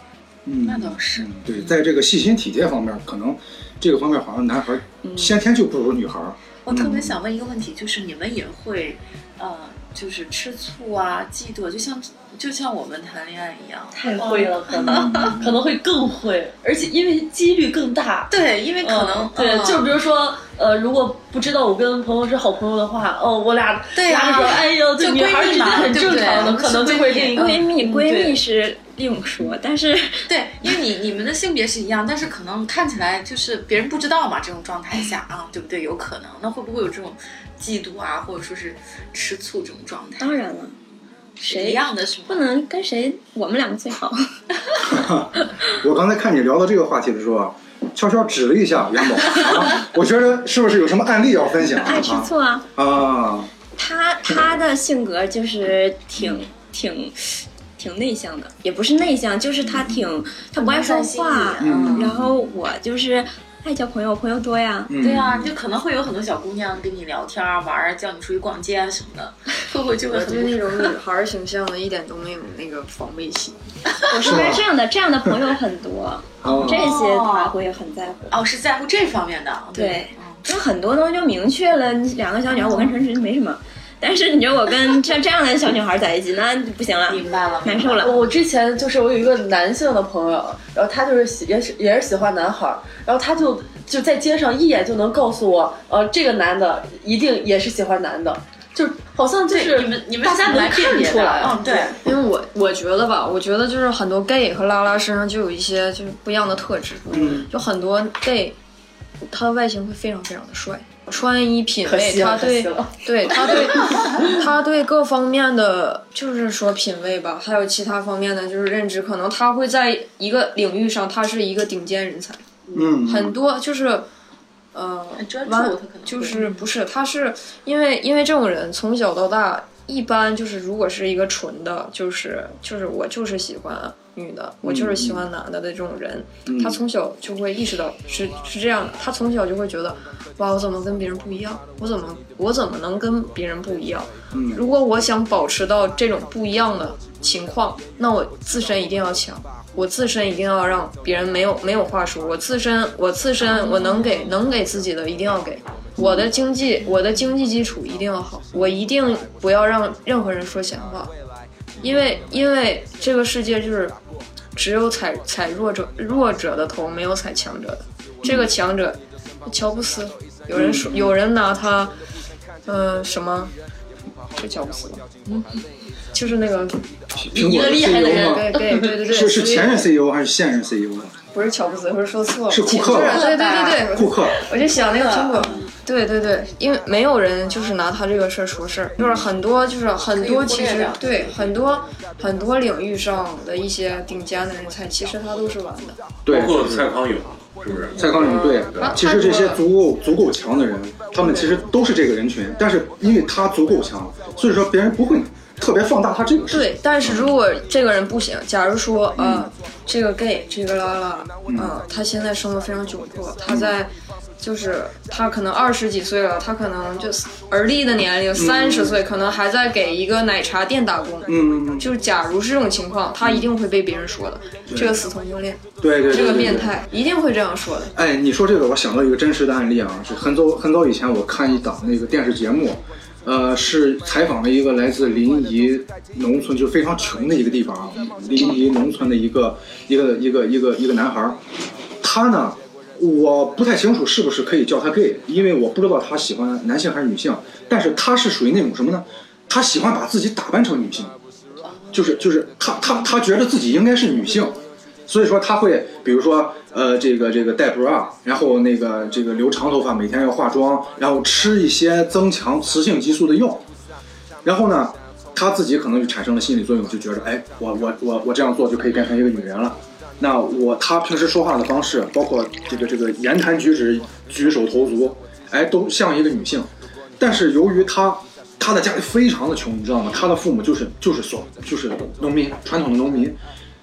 嗯，那倒是。嗯对，在这个细心体贴方面，可能这个方面好像男孩儿先天就不如女孩儿。我特别想问一个问题，就是你们也会，呃，就是吃醋啊、嫉妒啊，就像就像我们谈恋爱一样。太会了，可能 <laughs> 可能会更会，而且因为几率更大。对，因为可能、嗯对，嗯就比如说，呃，如果不知道我跟朋友是好朋友的话，哦，我俩对呀哎呦，就女孩之间很正常的，闺蜜嘛可能就会另一个闺蜜嗯闺蜜对是另说，但是对，因为你你们的性别是一样，但是可能看起来就是别人不知道嘛，这种状态下啊，对不对？有可能，那会不会有这种嫉妒啊，或者说是吃醋这种状态？当然了，谁一样的是？不能跟谁我们两个最好。<laughs> <laughs> 我刚才看你聊到这个话题的时候啊，悄悄指了一下元宝啊，我觉得是不是有什么案例要分享啊？爱吃醋啊，啊，他他的性格就是挺挺挺内向的，也不是内向，就是他挺他不爱说话，嗯然后我就是爱交朋友，朋友多呀。嗯对啊，就可能会有很多小姑娘跟你聊天啊、玩叫你出去逛街啊什么的，<laughs> 会不会就会我很对那种女 <laughs> 孩形象的一点都没有那个防备心。我说是这样的，这样的朋友很多，<laughs> 哦这些他会很在乎。哦是在乎这方面的？对，就很多东西就明确了，两个小女孩，我跟陈晨没什么，但是你说我跟 <laughs> 像这样的小女孩在一起，那就不行了，明白了，难受了。我之前就是我有一个男性的朋友，然后他就是喜也是也是喜欢男孩儿，然后他就就在街上一眼就能告诉我，呃，这个男的一定也是喜欢男的，就好像就是你们你们大家能看出来，嗯对，因为我我觉得吧，我觉得就是很多 gay 和拉拉身上就有一些就是不一样的特质，嗯，就很多 gay，他的外形会非常非常的帅，穿衣品味，他对对他对他对各方面的就是说品味吧，还有其他方面的就是认知，可能他会在一个领域上他是一个顶尖人才，嗯，很多就是。呃专，注完他可能就是不是，他是因为因为这种人从小到大，一般就是如果是一个纯的，就是就是我就是喜欢女的，我就是喜欢男的的这种人，他从小就会意识到是是这样的，他从小就会觉得，哇，我怎么跟别人不一样？我怎么我怎么能跟别人不一样？嗯。如果我想保持到这种不一样的情况，那我自身一定要强。我自身一定要让别人没有没有话说，我自身我自身我能给能给自己的一定要给，我的经济我的经济基础一定要好，我一定不要让任何人说闲话，因为因为这个世界就是只有踩踩弱者弱者的头，没有踩强者的，这个强者乔布斯，有人说有人拿他，呃什么？是乔布斯嗯，就是那个苹果的厉害的 CEO 人，吗？对对对对对，是是前任 CEO 还是现任 CEO 啊？不是乔布斯，我是说错了，是库克。对对对对，库克，我就想那个苹果，对对对，因为没有人就是拿他这个事儿说事儿，就是很多就是很多其实对很多很多领域上的一些顶尖的人才，其实他都是玩的。对包，括蔡康永，是不是？蔡康永对啊，其实这些足够足够强的人，他们其实都是这个人群，但是因为他足够强，所以说别人不会特别放大他这个事儿。对，但是如果这个人不行，假如说呃，这个 gay 这个拉拉，嗯，他现在生活非常窘迫，他在。就是他可能二十几岁了，他可能就而立的年龄三十岁，可能还在给一个奶茶店打工。嗯，嗯就是假如是这种情况，他一定会被别人说的，这个死同性恋，对对对，这个变。态，一定会这样说的。哎，你说这个，我想到一个真实的案例啊，是很早很早以前我看一档那个电视节目，呃，是采访了一个来自临沂农村，就是非常穷的一个地方啊，临沂农村的一个一个一个一个一个男孩儿，他呢，我不太清楚是不是可以叫他 gay，因为我不知道他喜欢男性还是女性，但是他是属于那种什么呢？他喜欢把自己打扮成女性，就是就是他他他觉得自己应该是女性，所以说他会，比如说，呃，这个这个戴 bra，然后那个这个留长头发，每天要化妆，然后吃一些增强雌性激素的药，然后呢，他自己可能就产生了心理作用，就觉得，哎，我我我我这样做就可以变成一个女人了。那我他平时说话的方式，包括这个这个言谈举止、举手投足，哎，都像一个女性。但是由于他他的家里非常的穷，你知道吗？他的父母就是就是说就是农民，传统的农民，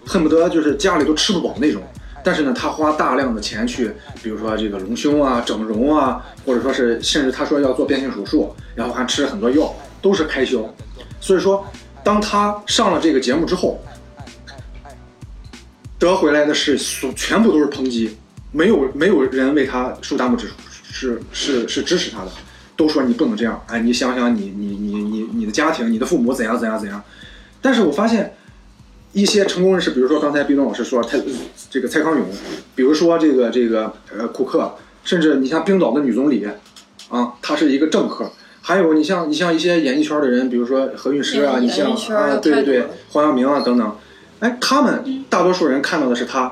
恨不得就是家里都吃不饱那种。但是呢，他花大量的钱去，比如说这个隆胸啊、整容啊，或者说是甚至他说要做变性手术，然后还吃了很多药，都是开销。所以说，当他上了这个节目之后，得回来的是全部都是抨击，没有没有人为他竖大拇指，是是是支持他的，都说你不能这样，哎，你想想你你你你你的家庭，你的父母怎样怎样怎样。但是我发现一些成功人士，比如说刚才毕东老师说蔡这个蔡康永，比如说这个这个呃库克，甚至你像冰岛的女总理，啊，她是一个政客。还有你像你像一些演艺圈的人，比如说何韵诗啊，你像啊，对对对，黄晓明啊等等，哎，他们大多数人看到的是他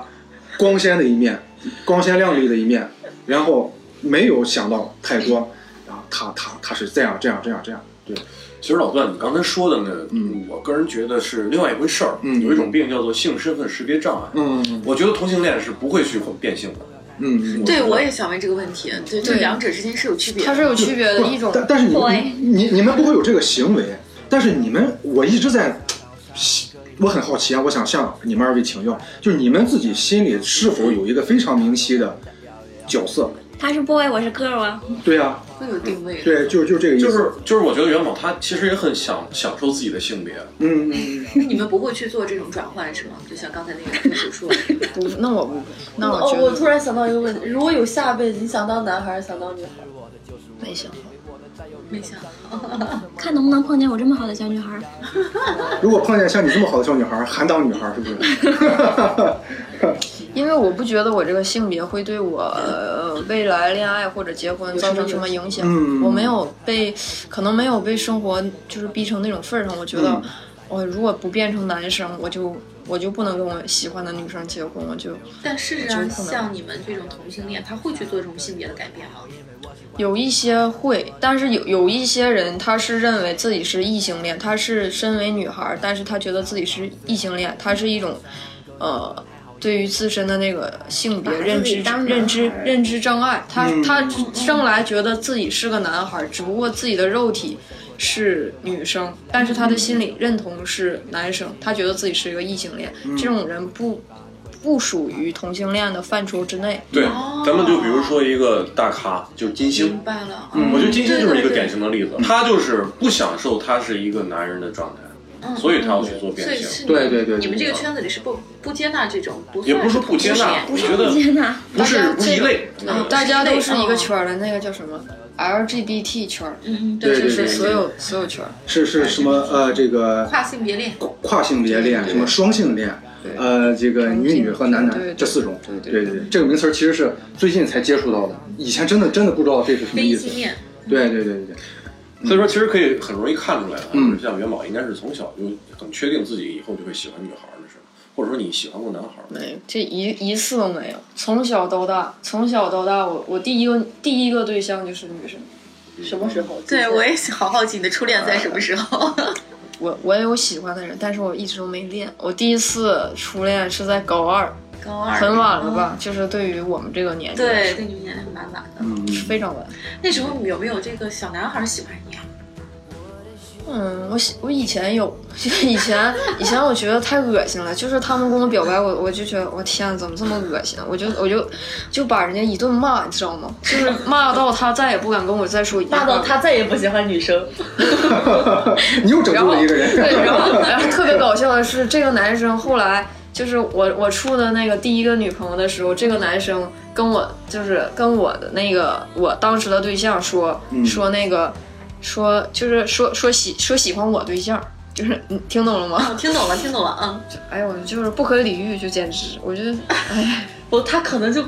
光鲜的一面，光鲜亮丽的一面，然后没有想到太多，然后他他他是这样这样这样这样，对，其实老段，你刚才说的呢，嗯我个人觉得是另外一回事儿。嗯有一种病叫做性身份识别障碍。嗯我觉得同性恋是不会去变性的。嗯，对，我也想问这个问题。对，这对两者之间是有区别的。它是有区别的一种，但但是你你你你们不会有这个行为，但是你们我一直在，我很好奇啊，我想向你们二位请教，就是你们自己心里是否有一个非常明晰的角色。他是 boy，我是 girl 啊。对呀、会有定位的。对，就是就是这个意思。就是就是，我觉得元宝他其实也很享享受自己的性别，嗯那你们不会去做这种转换是吗？就像刚才那个叔叔说的，<laughs> 不，那我不会，那我哦，我突然想到一个问题：如果有下辈子，你想当男孩，想当女孩？没想好。没想 <laughs> 看能不能碰见我这么好的小女孩。<laughs> 如果碰见像你这么好的小女孩，还当女孩是不是？<laughs> 因为我不觉得我这个性别会对我、呃、未来恋爱或者结婚造成什么影响。嗯我没有被，可能没有被生活就是逼成那种份儿上。我觉得嗯，我、如果不变成男生，我就我就不能跟我喜欢的女生结婚，我就但事实上，像你们这种同性恋，他会去做这种性别的改变吗？有一些会，但是有有一些人他是认为自己是异性恋，他是身为女孩儿，但是他觉得自己是异性恋，他是一种，呃，对于自身的那个性别认知认知认知障碍，他嗯他生来觉得自己是个男孩儿，只不过自己的肉体是女生，但是他的心理认同是男生，他觉得自己是一个异性恋，这种人不不属于同性恋的范畴之内。对，哦。咱们就比如说一个大咖，就是金星。明，白了，嗯。我觉得金星就是一个典型的例子，他就是不享受他是一个男人的状态，嗯。所以他要去做变性。是对对对对你们这个圈子里是不不接纳这种，不也不是说不接纳，不是我觉得天哪！不是不是一类。嗯，大家都是一个嗯。圈儿的，那个叫什么 LGBT 圈儿，嗯，对对对就是所有所有圈儿。是是什么呃这个跨性别恋，跨性别恋，什么双性恋，呃这个女女和男男这四种。对对对，这个名词儿其实是最近才接触到的，以前真的真的不知道这是什么意思对对对对对，所以说，其实可以很容易看出来啊，嗯。像元宝应该是从小就很确定自己以后就会喜欢女孩儿的？或者说你喜欢过男孩？没有，这一一次都没有。从小到大，从小到大，我我第一个第一个对象就是女生。什么时候？对我也好好奇你的初恋在什么时候？<laughs> 我我也有喜欢的人，但是我一直都没恋。我第一次初恋是在高二，高二很晚了吧？就是对于我们这个年纪，对，对你们年龄蛮晚的。嗯，非常晚。那时候有没有这个小男孩喜欢你啊？嗯，我喜我以前有，<laughs> 以前以前我觉得太恶心了，就是他们跟我表白，我我就觉得我天，怎么这么恶心？我就我就就把人家一顿骂，你知道吗？就是骂到他再也不敢跟我再说一句话。骂到他再也不喜欢女生。<laughs> 你又拯然后救了一个人。对，然后然后特别搞笑的是，这个男生后来就是我我处的那个第一个女朋友的时候，这个男生跟我就是跟我的那个我当时的对象说、嗯说那个说就是说说喜说喜欢我对象。就是你听懂了吗？我听懂了，听懂了，啊，<laughs> 哎呦，就是不可理喻，就简直，我觉得，哎，<laughs> 不，他可能就，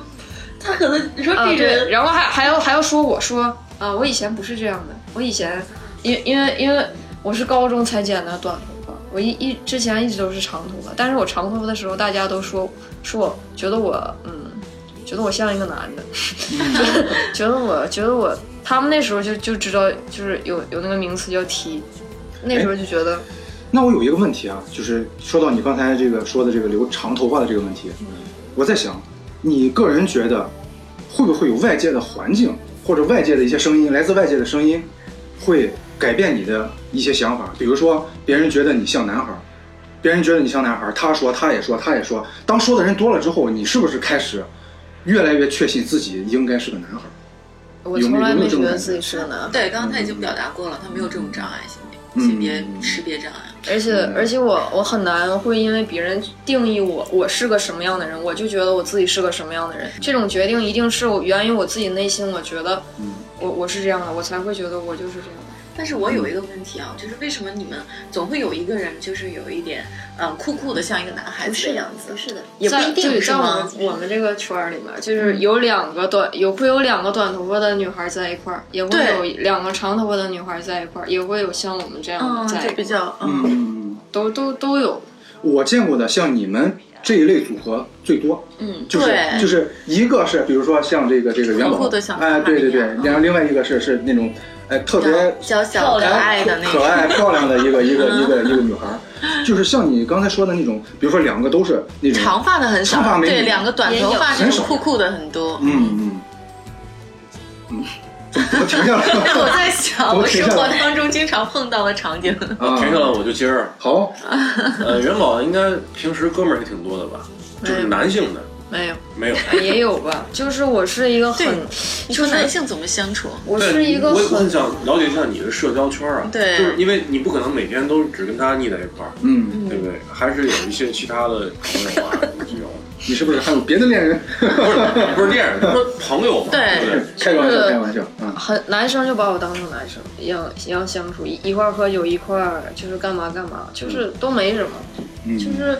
他可能你说这人，然后还还要还要说我说啊，我以前不是这样的，我以前因因为因为我是高中才剪的短头发，我一一之前一直都是长头发，但是我长头发的时候，大家都说说我觉得我嗯，觉得我像一个男的，<laughs> 觉得我觉得我他们那时候就就知道就是有有那个名词叫 T，那时候就觉得那我有一个问题啊，就是说到你刚才这个说的这个留长头发的这个问题，我在想，你个人觉得会不会有外界的环境或者外界的一些声音，来自外界的声音，会改变你的一些想法？比如说，别人觉得你像男孩儿，别人觉得你像男孩儿，他说他也说他也说，当说的人多了之后，你是不是开始越来越确信自己应该是个男孩儿？我从来没觉觉得自己是个男孩。对，刚刚他已经表达过了，他没有这种障碍，性性别识别障碍。而且而且我我很难会因为别人定义我我是个什么样的人，我就觉得我自己是个什么样的人。这种决定一定是我源于我自己内心，我觉得我我是这样的，我才会觉得我就是这样的。但是我有一个问题啊，就是为什么你们总会有一个人，就是有一点，嗯，酷酷的，像一个男孩子的样子？不是的，也不一定是在我吗们？我们这个圈儿里面，就是有两个短有会有两个短头发的女孩在一块儿，也会有两个长头发的女孩在一块儿，也会有像我们这样在一块儿，就比较，嗯，嗯，都都都有。我见过的像你们这一类组合最多。嗯，就是对就是一个是比如说像这个这个元宝哎，对对对，然后另外一个是是那种哎特别娇小可爱的那可。爱漂亮的一个一个一个一个女孩儿，就是像你刚才说的那种，比如说两个都是那种长发的很少对，两个短头发这很少种酷酷的很多。嗯嗯嗯，怎么怎么停下但了？<laughs> 我在想，我生活当中经常碰到的场景。啊停下来我就接着。好，呃，元宝应该平时哥们儿也挺多的吧？就是男性的，没有，没有。哎 <laughs> 也有吧。就是我是一个很，你说男性怎么相处？我是一个我我很很想了解一下你的社交圈啊，对就是因为你不可能每天都只跟他腻在一块儿，嗯，对不对？还是有一些其他的朋友啊，这种 <laughs> 你是不是还有别的恋人？不是不是恋人，他说朋友嘛，对对不对？开玩笑，开玩笑啊。很男生就把我当成男生一样一样相处，一一块喝酒，一块就是干嘛干嘛，就是都没什么，嗯就是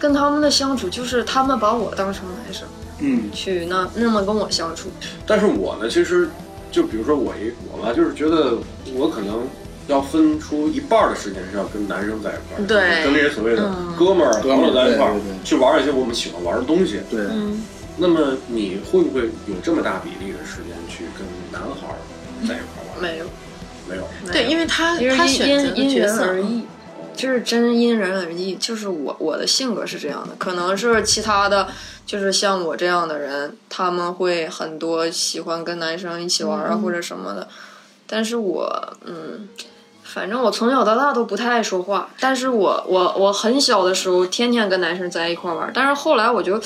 跟他们的相处，就是他们把我当成男生嗯去那那么跟我相处。但是我呢，其实就比如说我一我吧，就是觉得我可能要分出一半儿的时间是要跟男生在一块儿，对跟这些所谓的嗯哥们儿、哥们儿朋友在一块儿去玩一些我们喜欢玩的东西。对，嗯，那么你会不会有这么大比例的时间去跟男孩儿在一块儿玩？没有，没有。对，因为他他选择角色而异，就是真因人而异。就是我我的性格是这样的，可能是其他的，就是像我这样的人，他们会很多喜欢跟男生一起玩啊、或者什么的，但是我嗯。反正我从小到大都不太爱说话，但是我我我很小的时候天天跟男生在一块玩，但是后来我就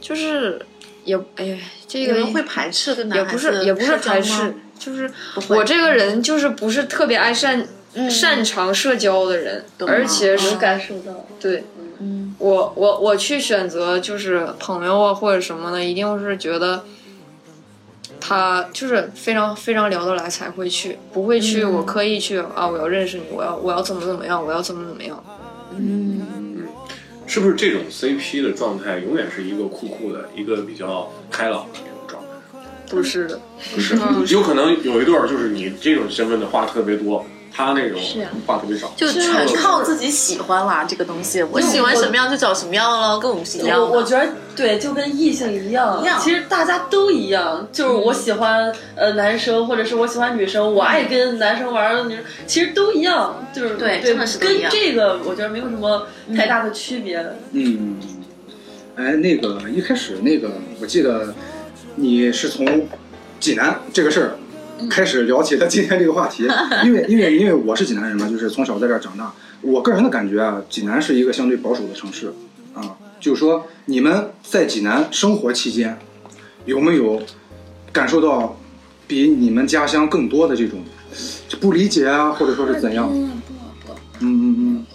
就是也哎呀，这个人会排斥跟也不是也不是排斥，就是我这个人就是不是特别爱擅、擅长社交的人，懂。而且是能感受到。对。嗯。我我我去选择就是朋友啊或者什么的，一定是觉得他就是非常非常聊得来才会去，不会去我刻意去啊我要认识你，我要我要怎么怎么样，我要怎么怎么样。嗯，是不是这种 CP 的状态永远是一个酷酷的、一个比较开朗的这种状态？不是的，不是，有可能有一对儿就是你这种身份的话特别多，他那种话特别少。就全靠自己喜欢啦，这个东西，我喜欢什么样就找什么样了，跟我们是一样的。我我觉得对，就跟异性一样，一样其实大家都一样。就是我喜欢呃男生，或者是我喜欢女生，我爱跟男生玩儿，女生其实都一样。就是对真的是都跟一样这个我觉得没有什么太大的区别。嗯，哎，那个一开始那个，我记得你是从济南这个事儿开始聊起了今天这个话题，<laughs> 因为因为因为我是济南人嘛，就是从小在这儿长大。我个人的感觉啊，济南是一个相对保守的城市啊，就是说你们在济南生活期间，有没有感受到比你们家乡更多的这种不理解啊，或者说是怎样？嗯嗯嗯。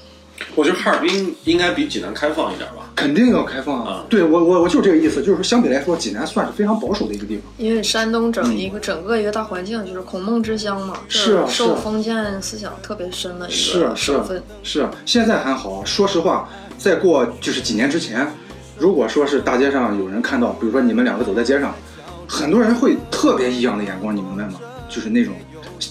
我觉得哈尔滨应该比济南开放一点吧。肯定要开放啊对我我我就这个意思，就是说相比来说，济南算是非常保守的一个地方。因为山东整一个、整个一个大环境就是孔孟之乡嘛，是受封建思想特别深的一个是啊是啊省份。是啊，现在还好。说实话，再过就是几年之前，如果说是大街上有人看到，比如说你们两个走在街上，很多人会特别异样的眼光，你明白吗？就是那种，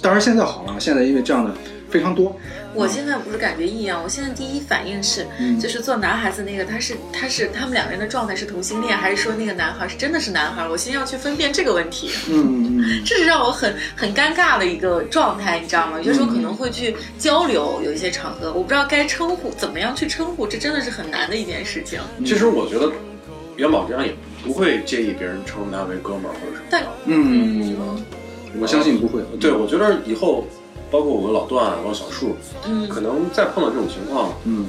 当然现在好了，现在因为这样的非常多。我现在不是感觉异样，我现在第一反应是，嗯就是做男孩子那个，他是他是他们两个人的状态是同性恋，还是说那个男孩是真的是男孩？我先要去分辨这个问题，嗯嗯 <laughs> 这是让我很很尴尬的一个状态，你知道吗？有些时候可能会去交流，有一些场合，我不知道该称呼怎么样去称呼，这真的是很难的一件事情。其实我觉得元宝这样也不会介意别人称他为哥们儿或者什么。但嗯嗯，我相信不会。对，我觉得以后包括我跟老段，包括小树，嗯。可能再碰到这种情况，嗯。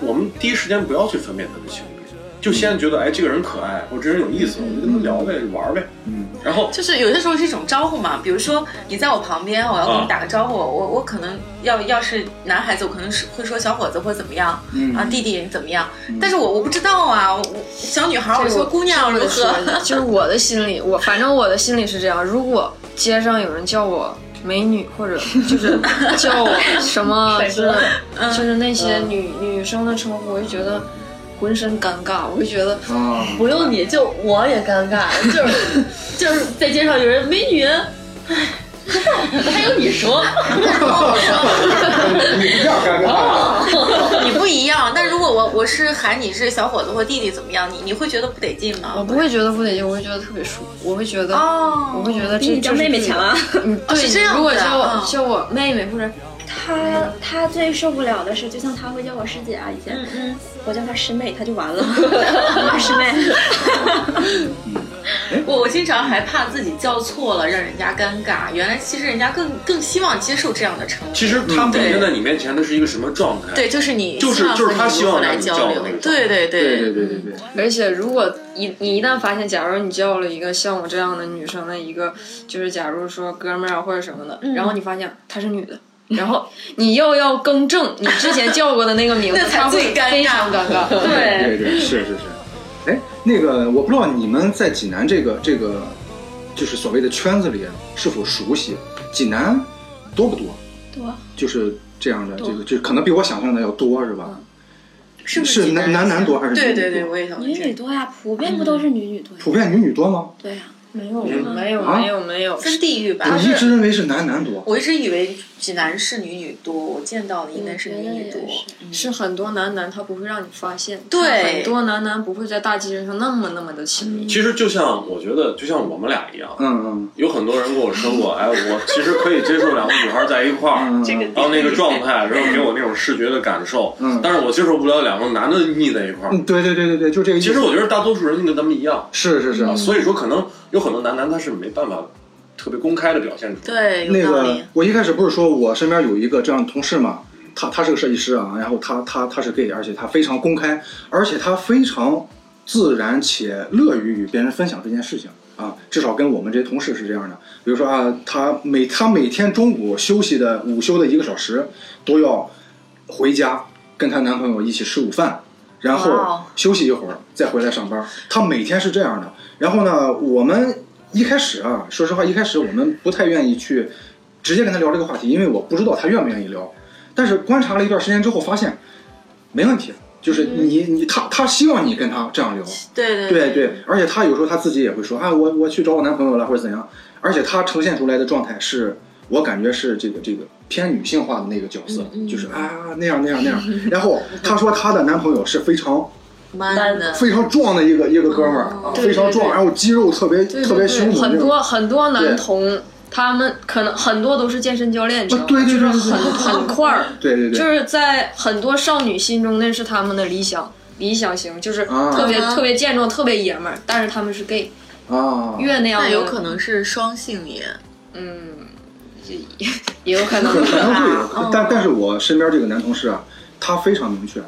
我们第一时间不要去分辨他的性别，就先觉得哎这个人可爱，或者这人有意思，我就跟他聊呗，玩呗。嗯。然后就是有些时候是一种招呼嘛，比如说你在我旁边，我要跟你打个招呼，我我可能要要是男孩子，我可能是会说小伙子或者怎么样，嗯。啊弟弟你怎么样？但是我我不知道啊，我我小女孩我说姑娘如何？<laughs> 就是我的心里，我反正我的心里是这样：如果街上有人叫我美女，或者 <laughs> 就是叫我什么，<laughs> 就是就是那些女女生的称呼，我就觉得浑身尴尬，我就觉得啊，不用你就我也尴尬，就是 <laughs> 就是在街上有人美女，唉，<laughs> 还有你说，<laughs> 你不要尴尬。你不一样。但如果我我是喊你是小伙子或弟弟怎么样，你你会觉得不得劲吗？我不会觉得不得劲，我会觉得特别舒服，我会觉得，哦，我会觉得这比你叫妹妹强啊！嗯，对，是这样如果叫我、叫我妹妹或者他他最受不了的是，就像他会叫我师姐啊，以前，嗯我叫他师妹，他就完了，<laughs> 啊师妹。<laughs> 我我经常还怕自己叫错了，让人家尴尬。原来其实人家更更希望接受这样的称呼。其实他表现在你面前的是一个什么状态？对，就是你就是望就是他希望来交流。对对对对对对对，而且，如果一你一旦发现，假如你叫了一个像我这样的女生的一个，就是假如说哥们儿啊或者什么的，嗯然后你发现她是女的，然后你又要更正你之前叫过的那个名字 <laughs> 那，才她会最尴尬非常尴尬。<laughs> 对对是是是。哎，那个我不知道你们在济南这个这个就是所谓的圈子里是否熟悉？济南多不多？多就是这样的，这个就可能比我想象的要多，是吧？是不是济男男男多还是女女对对对，多我也想女。女多呀，普遍不都是女女多呀？普遍女女多吗？对呀，没有没有啊没有没有，分地域吧我，一直认为是男男多。我一直以为济南是女女多，我见到的应该是女女多是。嗯是很多男男他不会让你发现，对很多男男不会在大街上那么那么的亲密。其实就像我觉得，就像我们俩一样，嗯嗯有很多人跟我说过，哎，我其实可以接受两个女孩在一块儿，嗯，这个然后那个状态，然后给我那种视觉的感受，嗯但是我接受不了两个男的腻在一块儿。嗯，对对对对对，就这个意思。其实我觉得大多数人跟咱们一样，是是是，啊，所以说可能有很多男男他是没办法特别公开的表现出来。对，那个。我一开始不是说我身边有一个这样的同事嘛，他他是个设计师啊，然后他他他是 gay，而且他非常公开，而且他非常自然且乐于与别人分享这件事情啊，至少跟我们这些同事是这样的。比如说啊，他每他每天中午休息的午休的一个小时，都要回家跟她男朋友一起吃午饭。然后哦休息一会儿，再回来上班。他每天是这样的。然后呢，我们一开始啊，说实话，一开始我们不太愿意去直接跟他聊这个话题，因为我不知道他愿不愿意聊。但是观察了一段时间之后，发现没问题，就是你你他他希望你跟他这样聊，对对对对，而且他有时候他自己也会说啊，我我去找我男朋友了或者怎样，而且他呈现出来的状态是我感觉是这个这个偏女性化的那个角色，就是啊那样那样那样。然后她说她的男朋友是非常，man 的，非常壮的一个一个哥们儿，啊非常壮，然后肌肉特别对特别对对，很。多很多男同，他们可能很多都是健身教练，你知道吗？啊对对对。对就是很很块儿，对对对，就是在很多少女心中那是他们的理想理想型，就是啊。特别、啊。特别健壮、特别爷们儿，但是他们是 gay，啊，越那样有可能是双性恋。嗯，也 <laughs> 也有可能。可可能会但但是我身边这个男同事啊，他非常明确，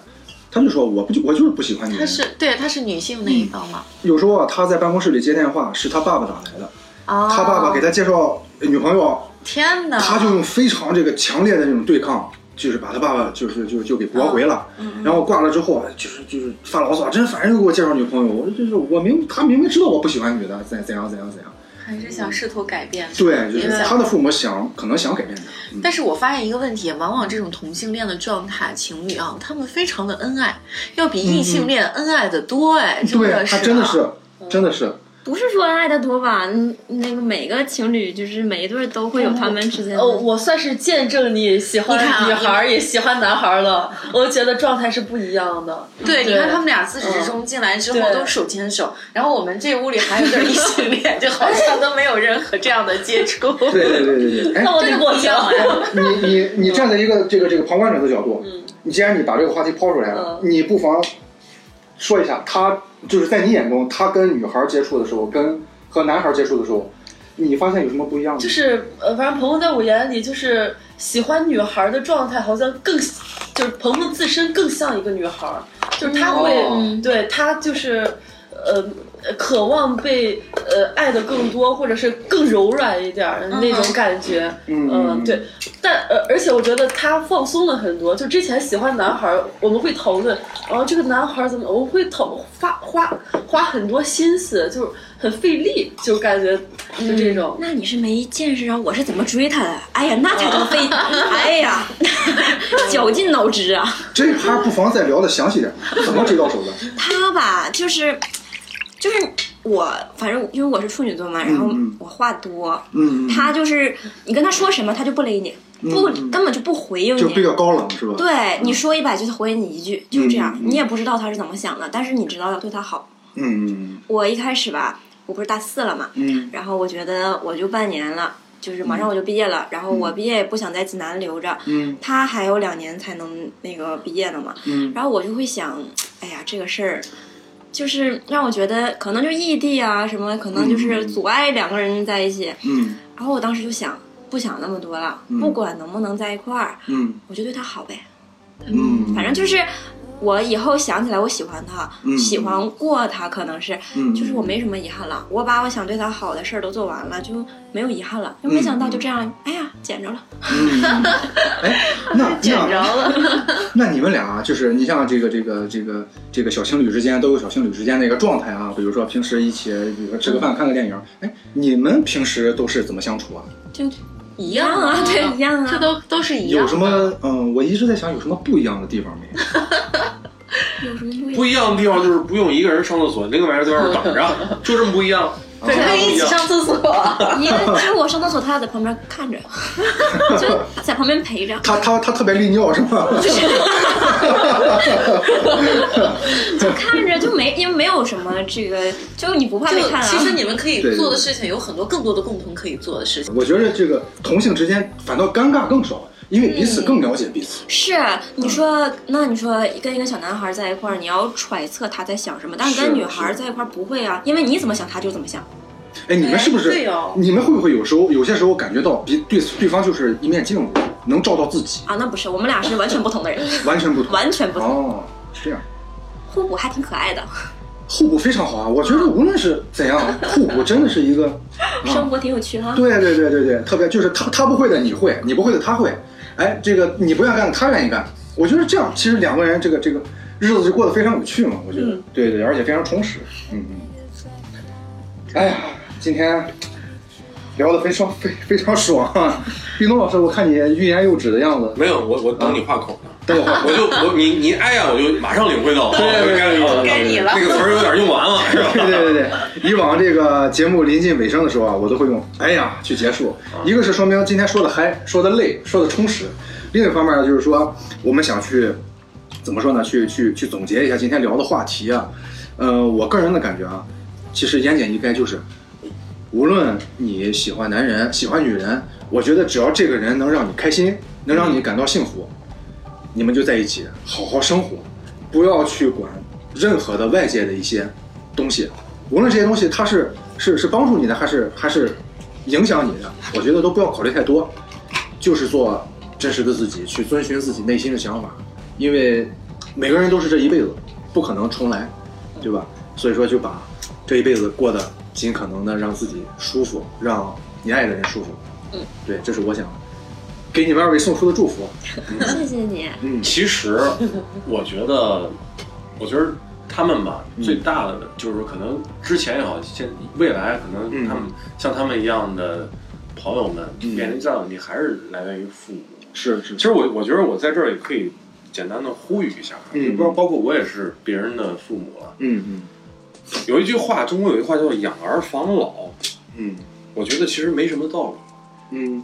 他就说我不就我就是不喜欢女他。是对，他是女性那一方嘛。有时候啊，他在办公室里接电话，是他爸爸打来的，哦，他爸爸给他介绍女朋友，天哪，他就用非常这个强烈的这种对抗，就是把他爸爸就是就就给驳回了。然后挂了之后啊，就是就是发牢骚，真烦，又给我介绍女朋友，我就是我明他明明知道我不喜欢女的，怎怎样怎样怎样。还是想试图改变。对，就是他的父母想可能想改变他。嗯但是我发现一个问题，往往这种同性恋的状态，情侣啊，他们非常的恩爱，要比异性恋恩爱的多哎，真对的，是、啊，他真的是，真的是。不是说爱的多吧？嗯，那个每个情侣就是每一对都会有他们之间的。哦，我算是见证你喜欢女孩儿也喜欢男孩儿了，我觉得状态是不一样的。对，你看他们俩自始至终进来之后都手牵手，然后我们这屋里还有对异性恋，就好像都没有任何这样的接触。对对对对对。<laughs> 哎那，我得过去了。<laughs> 你你你站在一个这个这个旁观者的角度，你既然你把这个话题抛出来了，你不妨说一下，他就是在你眼中，他跟女孩接触的时候，跟和男孩接触的时候，你发现有什么不一样吗？就是呃，反正鹏鹏在我眼里就是喜欢女孩的状态，好像更就是鹏鹏自身更像一个女孩儿，就是他会、哦对他就是呃渴望被呃爱的更多，或者是更柔软一点儿的那种感觉。嗯嗯，对，但呃，而且我觉得他放松了很多。就之前喜欢男孩儿，我们会讨论，然后这个男孩儿怎么，我们会讨花花花很多心思，就是很费力，就感觉就这种。那你是没见识啊！我是怎么追他的？哎呀，那才叫费！哎呀，绞尽脑汁啊！这趴不妨再聊的详细点，怎么追到手的？他吧，就是就是我，反正因为我是处女座嘛，然后嗯我话多，嗯，他就是你跟他说什么，他就不勒你，不根本就不回应你。就比较高冷是吧？对，你说一百句，他回你一句，就是这样。你也不知道他是怎么想的，但是你知道要对他好。嗯嗯我一开始吧，我不是大四了嘛，嗯。然后我觉得我就半年了，就是马上我就毕业了，然后我毕业也不想在济南留着，嗯。他还有两年才能那个毕业呢嘛，嗯。然后我就会想，哎呀，这个事儿就是让我觉得可能就异地啊什么，可能就是阻碍两个人在一起。嗯。然后我当时就想，不想那么多了，嗯。不管能不能在一块儿，嗯。我就对他好呗。嗯，反正就是我以后想起来我喜欢他，嗯喜欢过他，可能是，嗯就是我没什么遗憾了。我把我想对他好的事儿都做完了，就没有遗憾了。就没想到就这样，哎呀，捡着了。哎，<laughs> 那捡着那了。那你们俩啊就是你像这个这个这个这个小情侣之间都有小情侣之间的一个状态啊，比如说平时一起，比如说吃个饭、看个电影，哎，你们平时都是怎么相处啊？就一样啊，对，一样啊。这都都是一样的。有什么？嗯，我一直在想有什么不一样的地方没？<laughs> 有什么不一样不样？一样的地方就是不用一个人上厕所，另外一个在外面等着，<laughs> 就这么不一样。可以一起上厕所。因为就是我上厕所，他要在旁边看着，<laughs> 就在旁边陪着。他他他特别利尿是吗？<laughs> 就看着就没，因为没有什么这个，就你不怕就被看啊。其实你们可对对以做的事情有很多，更多的共同可以做的事情。我觉得这个同性之间反倒尴尬更少，因为彼此更了解彼此。是你说，那你说跟一个小男孩在一块儿，你要揣测他在想什么，但是是跟女孩在一块儿不会啊，因为你怎么想他就怎么想。哎，你们是不是？哎对哦你们会不会有时候有些时候感觉到比对对方就是一面镜子，能照到自己，啊，那不是，我们俩是完全不同的人，<laughs> 完全不同。完全不同，哦，是这样。互补还挺可爱的，互补非常好啊！我觉得无论是怎样，<laughs> 互补真的是一个，生活挺有趣哈。对对对对对，特别就是他他不会的你会，你不会的他会，哎，这个你不愿意干他愿意干，我觉得这样其实两个人这个这个日子就过得非常有趣嘛，我觉得，嗯对对，而且非常充实，嗯嗯。哎呀，今天聊得非常非非常爽啊！<laughs> 冰东老师，我看你欲言又止的样子，没有，我我等你话口呢。等我就我你你哎呀，我就马上领会到，哦对对对对该你了那个词儿有点用完了，是吧？对对对对，以往这个节目临近尾声的时候啊，我都会用“哎呀”去结束。一个是说明今天说的嗨，说的累，说的充实；另一方面呢，就是说我们想去怎么说呢？去去去总结一下今天聊的话题啊。呃，我个人的感觉啊，其实言简意赅就是，无论你喜欢男人，喜欢女人，我觉得只要这个人能让你开心，能让你感到幸福，你们就在一起好好生活，不要去管任何的外界的一些东西，无论这些东西它是是是帮助你的，还是还是影响你的，我觉得都不要考虑太多，就是做真实的自己，去遵循自己内心的想法，因为每个人都是这一辈子，不可能重来，对吧？所以说就把这一辈子过得尽可能的让自己舒服，让你爱的人舒服。嗯，对，这是我想给你们二位送出的祝福。谢谢你。嗯其实我觉得，我觉得他们吧，嗯最大的就是说，可能之前也好，现未来可能他们、像他们一样的朋友们嗯面临这样的问题，还是来源于父母。是是其实我我觉得我在这儿也可以简单的呼吁一下，嗯就包包括我也是别人的父母了。嗯嗯有一句话，中国有一句话叫“养儿防老嗯”，我觉得其实没什么道理。嗯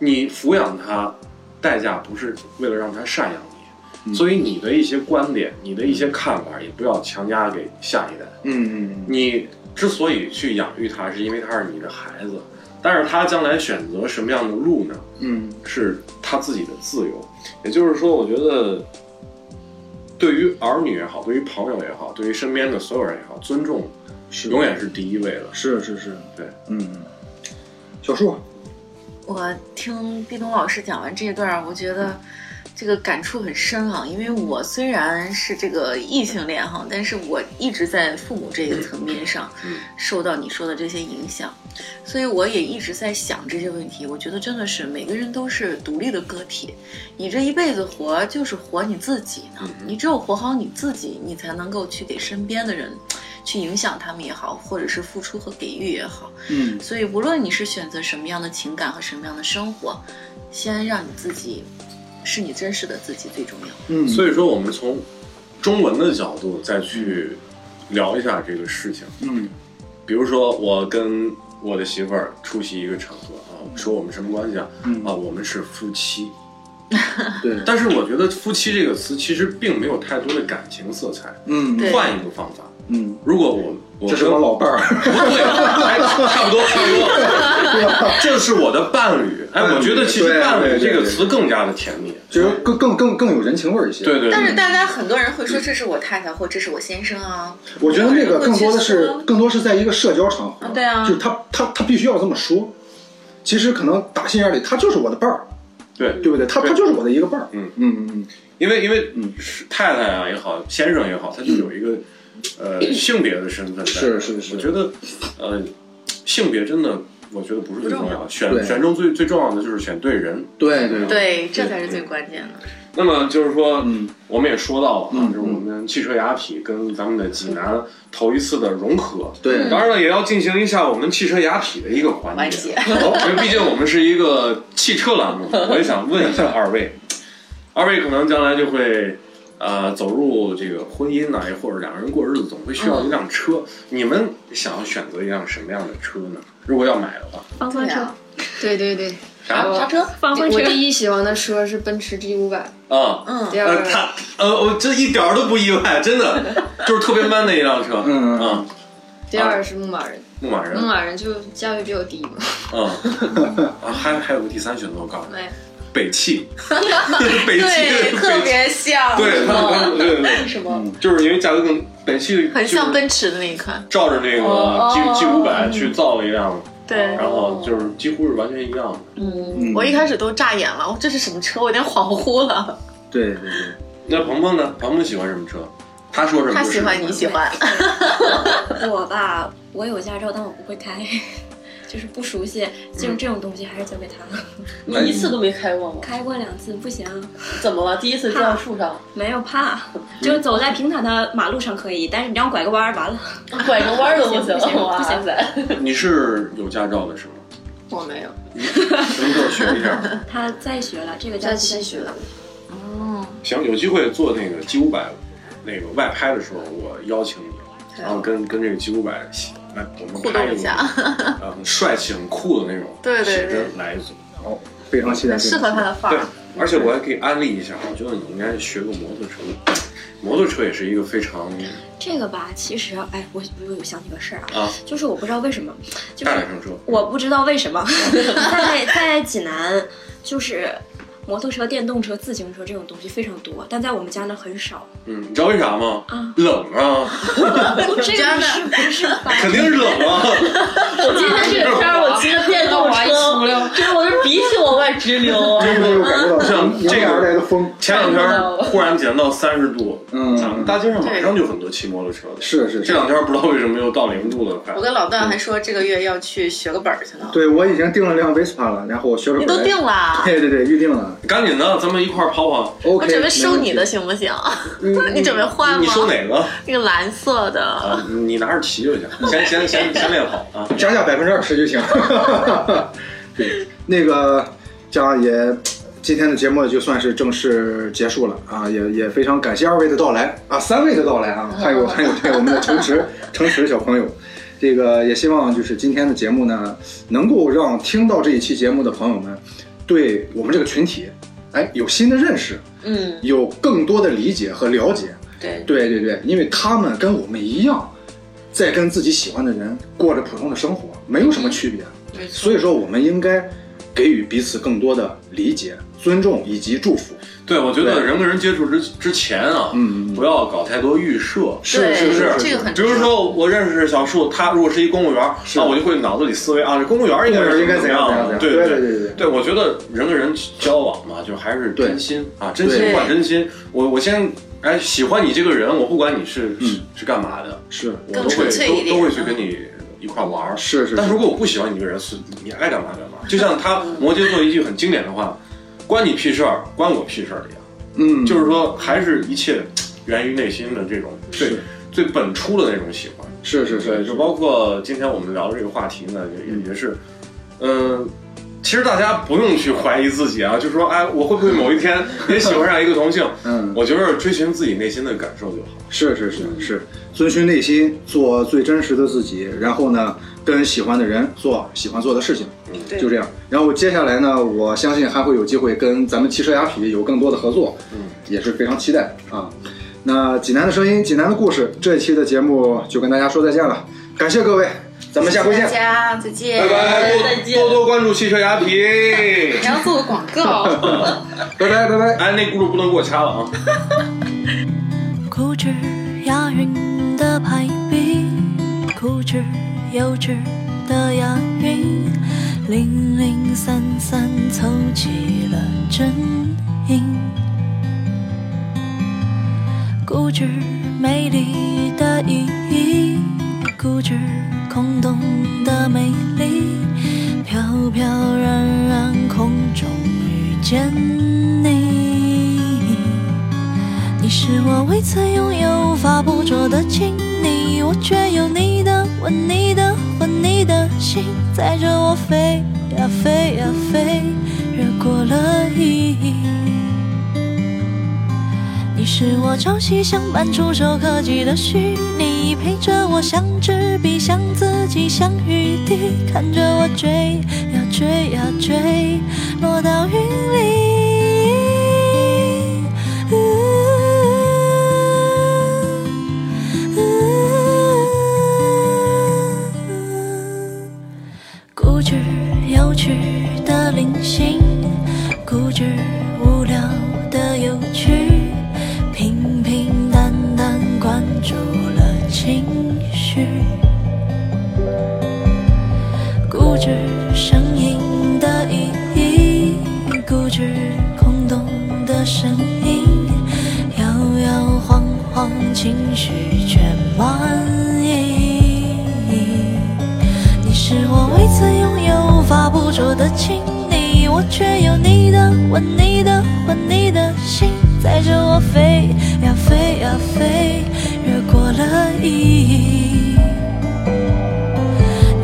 你抚养他，代价不是为了让他赡养你，嗯所以你的一些观点、你的一些看法，也不要强加给下一代。嗯嗯你之所以去养育他，是因为他是你的孩子，但是他将来选择什么样的路呢？嗯是他自己的自由。也就是说，我觉得，对于儿女也好，对于朋友也好，对于身边的所有人也好，尊重是永远是第一位的。是是是，对，嗯，小树，我听毕东老师讲完这一段儿，我觉得这个感触很深啊。因为我虽然是这个异性恋哈，但是我一直在父母这个层面上嗯受到你说的这些影响，所以我也一直在想这些问题。我觉得真的是每个人都是独立的个体，你这一辈子活就是活你自己呢。你只有活好你自己，你才能够去给身边的人。去影响他们也好，或者是付出和给予也好，嗯所以，无论你是选择什么样的情感和什么样的生活，先让你自己是你真实的自己最重要。嗯，所以说，我们从中文的角度再去聊一下这个事情。嗯比如说，我跟我的媳妇儿出席一个场合啊，说我们什么关系啊？嗯啊，我们是夫妻。<laughs> 对，但是我觉得“夫妻”这个词其实并没有太多的感情色彩。嗯换一个方法，嗯，如果我我这是跟我老伴儿，不对，哎，差不多，<laughs> 差不多，这是我的伴侣。哎，我觉得其实“伴侣”这个词更加的甜蜜。就是更更更更有人情味儿一些。对对但是，大家很多人会说这是我太太或这是我先生啊，我觉得那个更多的是更多是在一个社交场合，啊对啊就是他他他必须要这么说。其实可能打心眼里他就是我的伴儿，对对不对？他他就是我的一个伴儿。嗯嗯嗯嗯，因为因为嗯是太太啊也好，先生也好，他就有一个呃性别的身份在。是是是我觉得呃性别真的，我觉得不是最重要的，选选中最最重要的就是选对人。对对对，这才是最关键的。那么就是说，嗯，我们也说到了啊，嗯就是我们汽车雅痞跟咱们的济南头一次的融合。对当然了，也要进行一下我们汽车雅痞的一个环节，因为毕竟我们是一个汽车栏目，我也想问一下二位，二位可能将来就会呃走入这个婚姻呢、也或者两个人过日子，总会需要一辆车。你们想要选择一辆什么样的车呢？如果要买的话，方方车，对对对，啥？刹车，方方车。我，第一喜欢的车是奔驰 G 五百，啊？嗯，第二呃，他呃，我这一点儿都不意外，真的。<laughs> 就是特别 man 的一辆车。嗯。嗯啊，第二是牧马人，牧马人。牧，马人就价位比较低嘛，嗯，<laughs> <laughs> 啊，还还有个第三选择，我告诉你，哎，北汽，<laughs> 北汽对，特，别像，对，他们对对对，什么？就是因为价格更北汽很像奔驰的那一款。照着那个哦 G G 五百去造了一辆，对然后就是几乎是完全一样的。嗯，我一开始都炸眼了，我这是什么车？我有点恍惚了。对对对，那鹏鹏呢？鹏鹏喜欢什么车？他说什么？他喜欢，你喜。欢。<laughs> 我吧，我有驾照，但我不会开，就是不熟悉，就是这种东西还是交给他。<laughs> 你一次都没开过吗？开过两次不行，<laughs> 怎么了？第一次撞树上，没有怕，就走在平坦的马路上可以，但是你让我拐个弯儿，完了。拐个弯儿都不行，<laughs> 不行！你是有驾照的是吗？我没有，什么时候学一下？他在学了，这个在假期学了。哦，行，有机会做那个 G 五百那个外拍的时候，我邀请你，然后跟跟这个 G 五百来我们互拍一个动一下，呃很帅气、很酷的那种对对写对真来一组。然后，非常期待这个。很适合他的范对。，而且我还可以安利一下，我觉得你应该学个摩托车。摩托车也是一个非常这个吧，其实哎，我我有想起个事儿啊，啊就是我不知道为什么，就是大点声说。我不知道为什么，<laughs> 在在济南，就是摩托车、电动车、自行车这种东西非常多，但在我们家呢很少。嗯，你知道为啥吗？啊冷啊，<laughs> 这个是不是吧？<laughs> 肯定是冷啊。我今天这个天儿，我骑着电动车，真的我这鼻涕往外直流啊！真的有感觉到像这个迎面而来的风，前两天忽然减到三十度，嗯咱们大街上马上就很多骑摩托车的。是是是，这两天不知道为什么又到零度了，快我。跟老段还说这个月要去学个本儿去了。对我已经订了辆 Vespa 了，然后我学了会儿。你都订了，对对对，预定了。赶紧的，咱们一块儿跑跑。我准备收你的行不行？<laughs> 你准备换吗？你收哪个？那个蓝色的。啊，你拿着骑就行，先先先先练跑啊。加价百分之二十就行。<laughs> 对，那个这样也，今天的节目就算是正式结束了啊，也也非常感谢二位的到来啊，三位的到来啊，还有还有对我们的城池城池小朋友。这个也希望就是今天的节目呢，能够让听到这一期节目的朋友们，对我们这个群体，哎，有新的认识，嗯，有更多的理解和了解。对，对对对，因为他们跟我们一样，在跟自己喜欢的人过着普通的生活，没有什么区别。对。所以说，我们应该给予彼此更多的理解、尊重以及祝福。对，我觉得人跟人接触之之前啊，嗯嗯不要搞太多预设。是是是？是，这个很比如说，我认识小树，他如果是一公务员，是。那我就会脑子里思维啊，这公务员应该是应该怎样怎样对对对对对对。对，我觉得人跟人交往嘛，就还是真心啊，真心换真心。我我先哎喜欢你这个人，我不管你是是干嘛的，是。更我都会纯粹一点都都会去跟你一块玩儿。是是，但如果我不喜欢你这个人，是你爱干嘛干嘛。就像他摩羯座一句很经典的话：“关你屁事儿，关我屁事儿”一样。嗯，就是说，还是一切源于内心的这种最最本初的那种喜欢。是是，是，就包括今天我们聊的这个话题呢，也也也是，嗯、其实大家不用去怀疑自己啊，就说哎，我会不会某一天 <laughs> 也喜欢上一个同性？嗯，我觉得追寻自己内心的感受就好。是是是是，遵循内心，做最真实的自己，然后呢，跟喜欢的人做喜欢做的事情，对就这样。然后接下来呢，我相信还会有机会跟咱们汽车雅痞有更多的合作，嗯，也是非常期待啊。那济南的声音，济南的故事，这一期的节目就跟大家说再见了，感谢各位，咱们下回见大。家再见，拜拜，多再见多多关注汽车雅痞。你要做个广告。<laughs> 拜拜拜拜。哎，那轱辘不能给我掐了啊！<laughs> 固执押韵的排比，固执幼稚的押韵，零零散散凑齐了真音。固执美丽的意义，固执空洞的美丽，飘飘然然空中遇见你。你是我未曾拥有、无法捕捉的亲昵，我却有你的吻、你的魂、你的心，载着我飞呀飞呀飞，越过了意义。你是我朝夕相伴、触手可及的虚拟，陪着我像纸笔、像自己、像雨滴，看着我追呀追呀追，落到云里。心，固执无聊的有趣，平平淡淡关注了情绪。固执声音的意义，固执空洞的声音，摇摇晃晃情绪却满意。你是我未曾拥有、无法捕捉的亲，我却有你的吻、你的魂、你的心，载着我飞呀飞呀飞，越过了意义。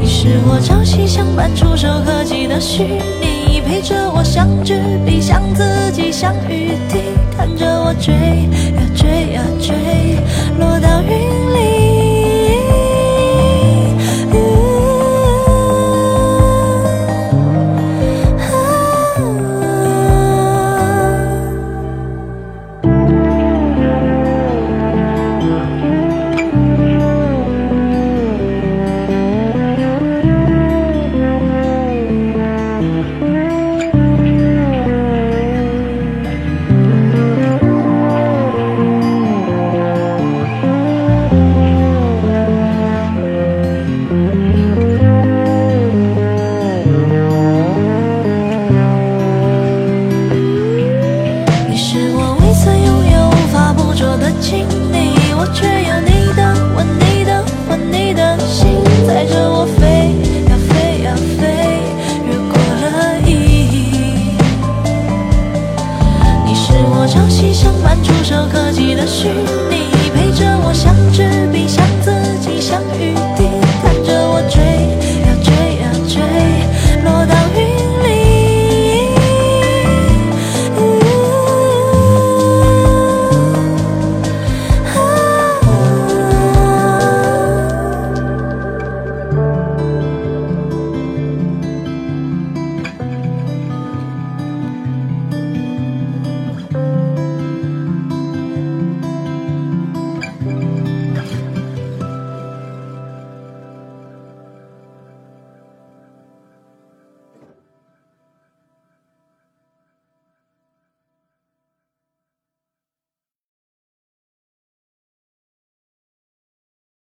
你是我朝夕相伴、触手可及的虚拟，陪着我像纸笔、像自己、像雨滴，看着我追呀追呀追，落到云